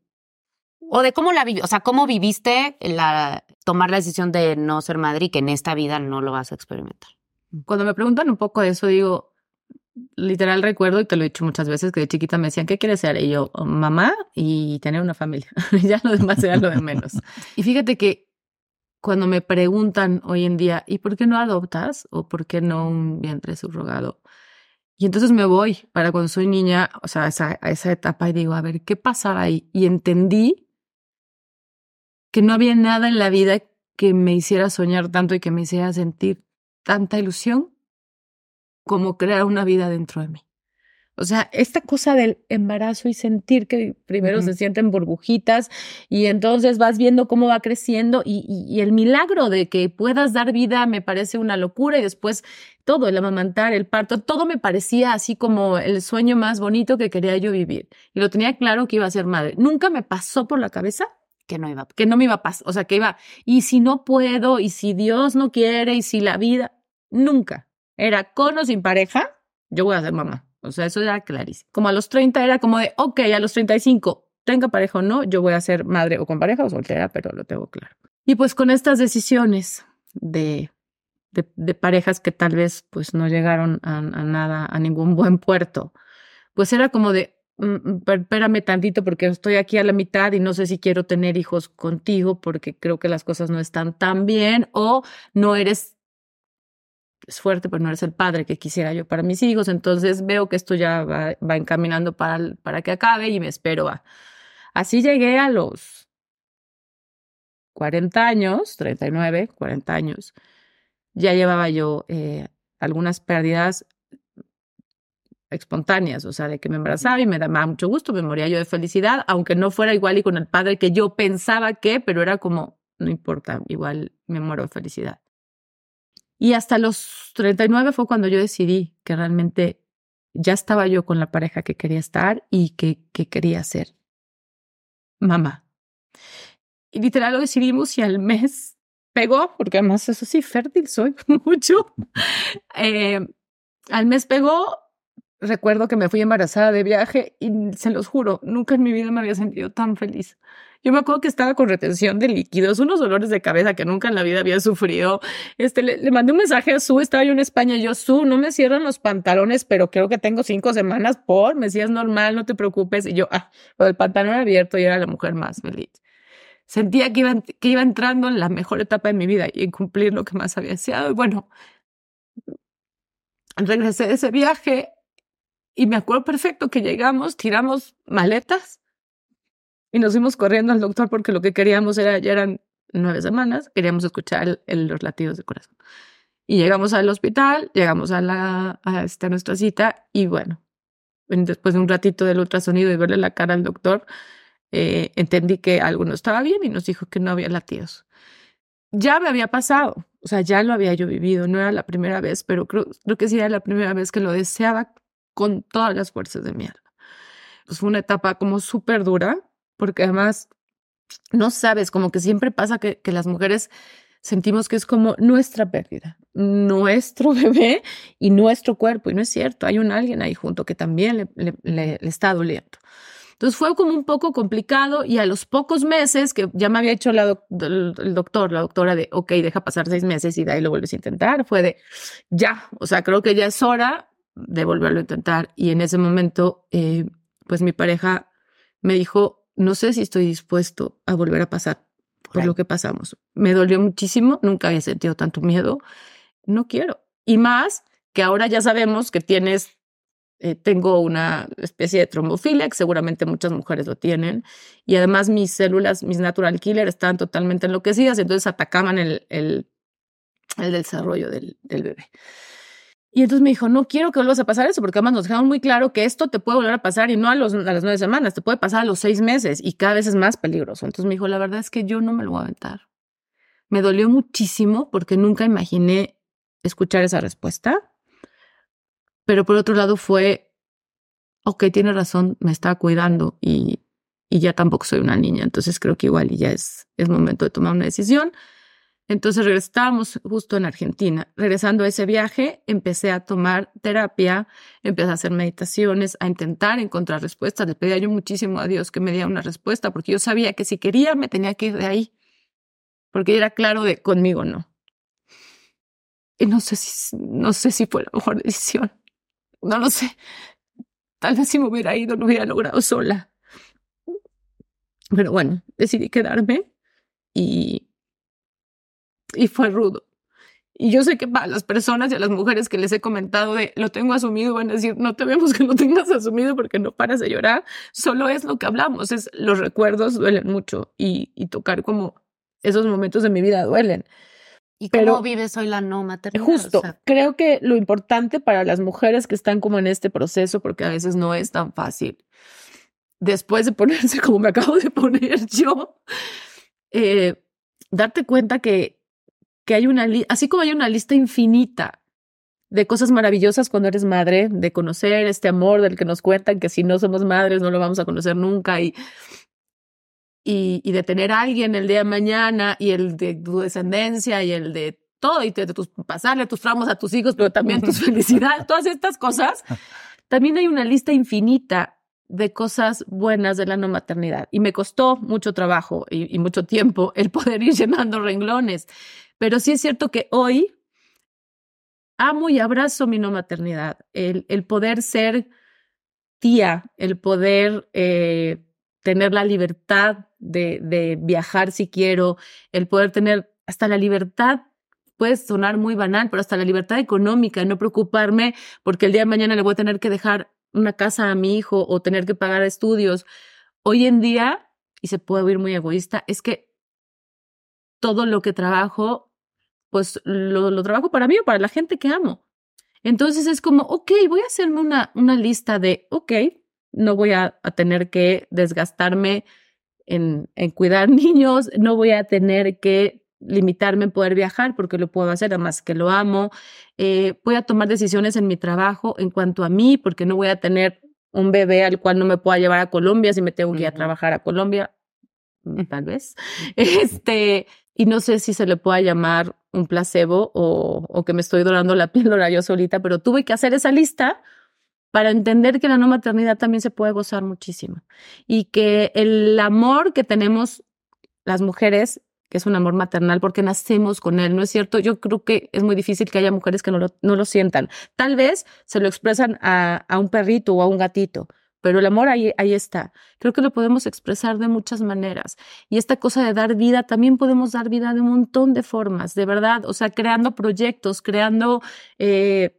o de cómo la o sea, cómo viviste la tomar la decisión de no ser madre y que en esta vida no lo vas a experimentar. Cuando me preguntan un poco de eso, digo, literal recuerdo, y te lo he dicho muchas veces, que de chiquita me decían, ¿qué quieres ser? Y yo, mamá y tener una familia. ya lo demás era lo de menos. y fíjate que cuando me preguntan hoy en día, ¿y por qué no adoptas? ¿O por qué no un vientre subrogado? Y entonces me voy para cuando soy niña, o sea, a esa, a esa etapa y digo, a ver, ¿qué pasaba ahí? Y entendí que no había nada en la vida que me hiciera soñar tanto y que me hiciera sentir tanta ilusión como crear una vida dentro de mí. O sea, esta cosa del embarazo y sentir que primero se sienten burbujitas y entonces vas viendo cómo va creciendo y, y- y el milagro de que puedas dar vida me parece una locura y después todo, el amamantar, el parto, todo me parecía así como el sueño más bonito que quería yo vivir. Y lo tenía claro que iba a ser madre. Nunca me pasó por la cabeza Que no iba que no me iba a pasar, o sea, que iba, y si no puedo, y si Dios no quiere, y si la vida, nunca. Era con o sin pareja, yo voy a ser mamá. O sea, eso era clarísimo. Como a los 30 era como de, ok, a los 35, tenga pareja o no, yo voy a ser madre o con pareja o soltera, pero lo tengo claro. Y pues con estas decisiones de, de, parejas que tal vez pues no llegaron a, a nada, a ningún buen puerto, pues era como de, "Mm, mm, espérame tantito porque estoy aquí a la mitad y no sé si quiero tener hijos contigo porque creo que las cosas no están tan bien o no eres es fuerte, pero no eres el padre que quisiera yo para mis hijos. Entonces veo que esto ya va, va encaminando para, para que acabe y me espero a. Así llegué a los 40 años, 39, 40 años. Ya llevaba yo eh, algunas pérdidas espontáneas, o sea, de que me embarazaba y me daba mucho gusto, me moría yo de felicidad, aunque no fuera igual y con el padre que yo pensaba que, pero era como, no importa, igual me muero de felicidad. Y hasta los 39 fue cuando yo decidí que realmente ya estaba yo con la pareja que quería estar y que, que quería ser mamá. Y literal lo decidimos y al mes pegó, porque además eso sí, fértil soy mucho. Eh, al mes pegó, recuerdo que me fui embarazada de viaje y se los juro, nunca en mi vida me había sentido tan feliz. Yo me acuerdo que estaba con retención de líquidos, unos dolores de cabeza que nunca en la vida había sufrido. Este, le, mandé un mensaje a Su, estaba yo en España, yo, Su, no me cierran los pantalones, pero creo que tengo cinco semanas por, me decías normal, no te preocupes. Y yo, ah, el pantalón abierto y era la mujer más feliz. Sentía que iba, que iba entrando en la mejor etapa de mi vida y en cumplir lo que más había deseado. Y bueno, regresé de ese viaje y me acuerdo perfecto que llegamos, tiramos maletas y nos fuimos corriendo al doctor porque lo que queríamos era, ya eran nueve semanas, queríamos escuchar los latidos de corazón. Y llegamos al hospital, llegamos a, la, a, este, nuestra cita y bueno, después de un ratito del ultrasonido y verle la cara al doctor, eh, entendí que algo no estaba bien y nos dijo que no había latidos. Ya me había pasado, o sea, ya lo había yo vivido, no era la primera vez, pero creo, creo que sí era la primera vez que lo deseaba con todas las fuerzas de mi alma. Pues fue una etapa como súper dura, porque además no sabes, como que siempre pasa que, que las mujeres sentimos que es como nuestra pérdida, nuestro bebé y nuestro cuerpo. Y no es cierto, hay un alguien ahí junto que también le, le, está doliendo. Entonces fue como un poco complicado y a los pocos meses que ya me había hecho la el, doctor, la doctora de, ok, deja pasar seis meses y de ahí lo vuelves a intentar, fue de, ya, o sea, creo que ya es hora de volverlo a intentar. Y en ese momento, eh, pues mi pareja me dijo, no sé si estoy dispuesto a volver a pasar por lo que pasamos. Me dolió muchísimo, nunca había sentido tanto miedo. No quiero. Y más que ahora ya sabemos que tienes, eh, tengo una especie de trombofilia, que seguramente muchas mujeres lo tienen, y además mis células, mis natural killer, estaban totalmente enloquecidas, entonces atacaban el, el, el desarrollo del, del bebé. Y entonces me dijo, no quiero que vuelvas a pasar eso, porque además nos dejaron muy claro que esto te puede volver a pasar y no a, los, a las nueve semanas, te puede pasar a los seis meses y cada vez es más peligroso. Entonces me dijo, la verdad es que yo no me lo voy a aventar. Me dolió muchísimo porque nunca imaginé escuchar esa respuesta. Pero por otro lado fue, ok, tiene razón, me estaba cuidando y, y ya tampoco soy una niña. Entonces creo que igual ya es, es momento de tomar una decisión. Entonces estábamos justo en Argentina. Regresando a ese viaje, empecé a tomar terapia, empecé a hacer meditaciones, a intentar encontrar respuestas. Le pedía yo muchísimo a Dios que me diera una respuesta, porque yo sabía que si quería me tenía que ir de ahí, porque era claro de conmigo no. Y no sé si, no sé si fue la mejor decisión. No lo sé. Tal vez si me hubiera ido lo hubiera logrado sola. Pero bueno, decidí quedarme y y fue rudo. Y yo sé que para las personas y a las mujeres que les he comentado de lo tengo asumido, van a decir, no te vemos que lo tengas asumido porque no paras de llorar. Solo es lo que hablamos, es los recuerdos duelen mucho y, y tocar como esos momentos de mi vida duelen. ¿Y cómo Pero, vives hoy la no maternidad? Justo, creo que lo importante para las mujeres que están como en este proceso, porque a veces no es tan fácil, después de ponerse como me acabo de poner yo, eh, darte cuenta que que hay una, así como hay una lista infinita de cosas maravillosas cuando eres madre, de conocer este amor del que nos cuentan que si no somos madres no lo vamos a conocer nunca y, y, y de tener a alguien el día de mañana y el de tu descendencia y el de todo y de, tus, pasarle tus tramos a tus hijos, pero también tus felicidades, todas estas cosas. También hay una lista infinita de cosas buenas de la no maternidad y me costó mucho trabajo y, y mucho tiempo el poder ir llenando renglones. Pero sí es cierto que hoy amo y abrazo mi no maternidad, el, poder ser tía, el poder eh, tener la libertad de, de viajar si quiero, el poder tener hasta la libertad puede sonar muy banal, pero hasta la libertad económica, no preocuparme porque el día de mañana le voy a tener que dejar una casa a mi hijo o tener que pagar estudios. Hoy en día, y se puede oír muy egoísta, es que todo lo que trabajo pues lo, lo, trabajo para mí o para la gente que amo. Entonces es como, ok, voy a hacerme una, una lista de, ok, no voy a, a tener que desgastarme en, en, cuidar niños, no voy a tener que limitarme en poder viajar porque lo puedo hacer, además que lo amo. Eh, voy a tomar decisiones en mi trabajo en cuanto a mí porque no voy a tener un bebé al cual no me pueda llevar a Colombia si me tengo que ir a trabajar a Colombia, tal vez. Este, y no sé si se le pueda llamar un placebo o, o que me estoy dorando la píldora yo solita, pero tuve que hacer esa lista para entender que la no maternidad también se puede gozar muchísimo y que el amor que tenemos las mujeres, que es un amor maternal porque nacemos con él, ¿no es cierto? Yo creo que es muy difícil que haya mujeres que no lo, no lo sientan. Tal vez se lo expresan a, a un perrito o a un gatito, pero el amor ahí, ahí está. Creo que lo podemos expresar de muchas maneras. Y esta cosa de dar vida, también podemos dar vida de un montón de formas, de verdad. O sea, creando proyectos, creando... Eh,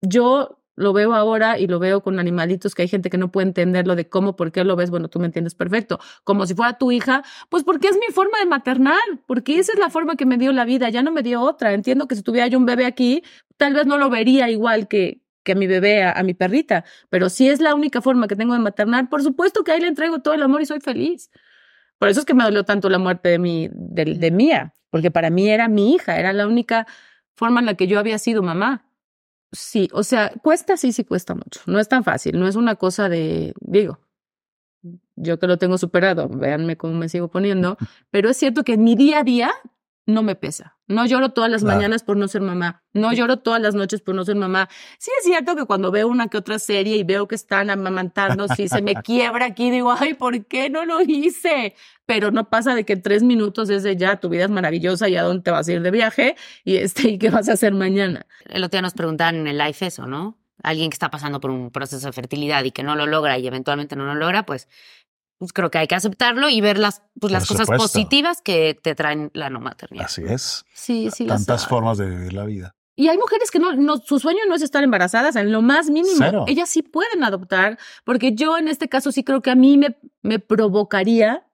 yo lo veo ahora y lo veo con animalitos que hay gente que no puede entenderlo de cómo, por qué lo ves, bueno, tú me entiendes perfecto, como si fuera tu hija, pues porque es mi forma de maternar, porque esa es la forma que me dio la vida, ya no me dio otra. Entiendo que si tuviera yo un bebé aquí, tal vez no lo vería igual que, que a mi bebé, a, mi perrita, pero si es la única forma que tengo de maternar, por supuesto que ahí le entrego todo el amor y soy feliz. Por eso es que me dolió tanto la muerte de, mi, de, de Mía, porque para mí era mi hija, era la única forma en la que yo había sido mamá. Sí, o sea, cuesta, sí, sí cuesta mucho. No es tan fácil, no es una cosa de, digo, yo que lo tengo superado, véanme cómo me sigo poniendo, pero es cierto que en mi día a día no me pesa. No lloro todas las mañanas por no ser mamá. No lloro todas las noches por no ser mamá. Sí es cierto que cuando veo una que otra serie y veo que están amamantando, si se me quiebra aquí, digo, ay, ¿por qué no lo hice? Pero no pasa de que tres minutos desde ya tu vida es maravillosa y a dónde te vas a ir de viaje y este y qué vas a hacer mañana. El otro día nos preguntaban en el live eso, ¿no? Alguien que está pasando por un proceso de fertilidad y que no lo logra y eventualmente no lo logra, pues pues creo que hay que aceptarlo y ver las, pues, las cosas positivas que te traen la no maternidad. Así es. Sí, sí. Tantas formas de vivir la vida. Y hay mujeres que no, no, su sueño no es estar embarazadas en lo más mínimo. Ellas sí pueden adoptar, porque yo en este caso sí creo que a mí me, me provocaría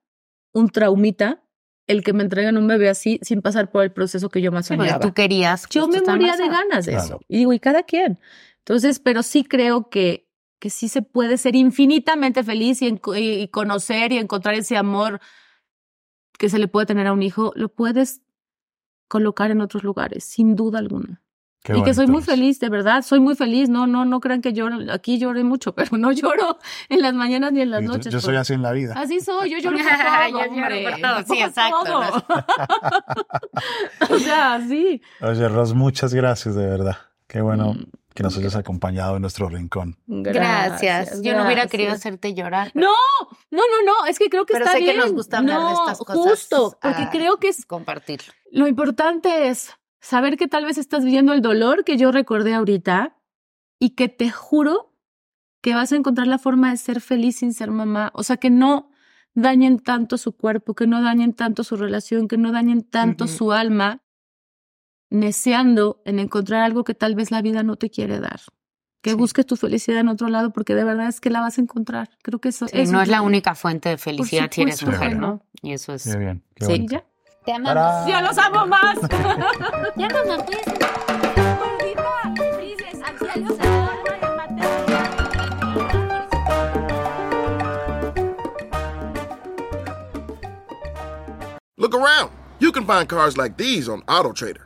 un traumita el que me entreguen un bebé así sin pasar por el proceso que yo más soñaba. tú querías. Yo me moría de ganas de eso. Y digo, y cada quien. Entonces, pero sí creo que que sí se puede ser infinitamente feliz y, conocer y encontrar ese amor que se le puede tener a un hijo, lo puedes colocar en otros lugares, sin duda alguna. y que soy muy feliz, de verdad, soy muy feliz. No, no, no crean que lloro. Aquí lloré mucho, pero no lloro en las mañanas ni en las noches. Yo, soy así en la vida. Así soy, yo lloro por todo, hombre. Sí, exacto. o sea, sí. Oye, Ros, muchas gracias, de verdad. Qué bueno. Mm que nos hayas acompañado en nuestro rincón. Gracias. Yo no hubiera querido hacerte llorar. No, no, no, no. Es que creo que pero está sé bien. que nos gusta hablar de estas cosas. Justo, porque creo que es compartirlo. Lo importante es saber que tal vez estás viviendo el dolor que yo recordé ahorita y que te juro que vas a encontrar la forma de ser feliz sin ser mamá. O sea, que no dañen tanto su cuerpo, que no dañen tanto su relación, que no dañen tanto su alma neceando en encontrar algo que tal vez la vida no te quiere dar. Que busques tu felicidad en otro lado porque de verdad es que la vas a encontrar. Creo que eso, no es la única fuente de felicidad si eres mujer, ¿no? Y eso es. Qué bien. sí, ya. Te amamos. Ya los amo más. ya nos nos Look around. You can find cars like these on AutoTrader.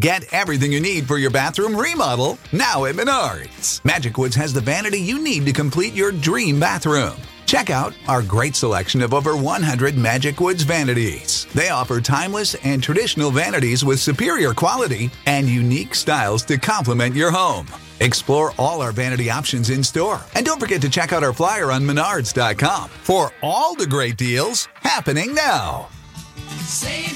Get everything you need for your bathroom remodel now at Menards. Magic Woods has the vanity you need to complete your dream bathroom. Check out our great selection of over 100 Magic Woods vanities. They offer timeless and traditional vanities with superior quality and unique styles to complement your home. Explore all our vanity options in store. And don't forget to check out our flyer on menards.com for all the great deals happening now. Save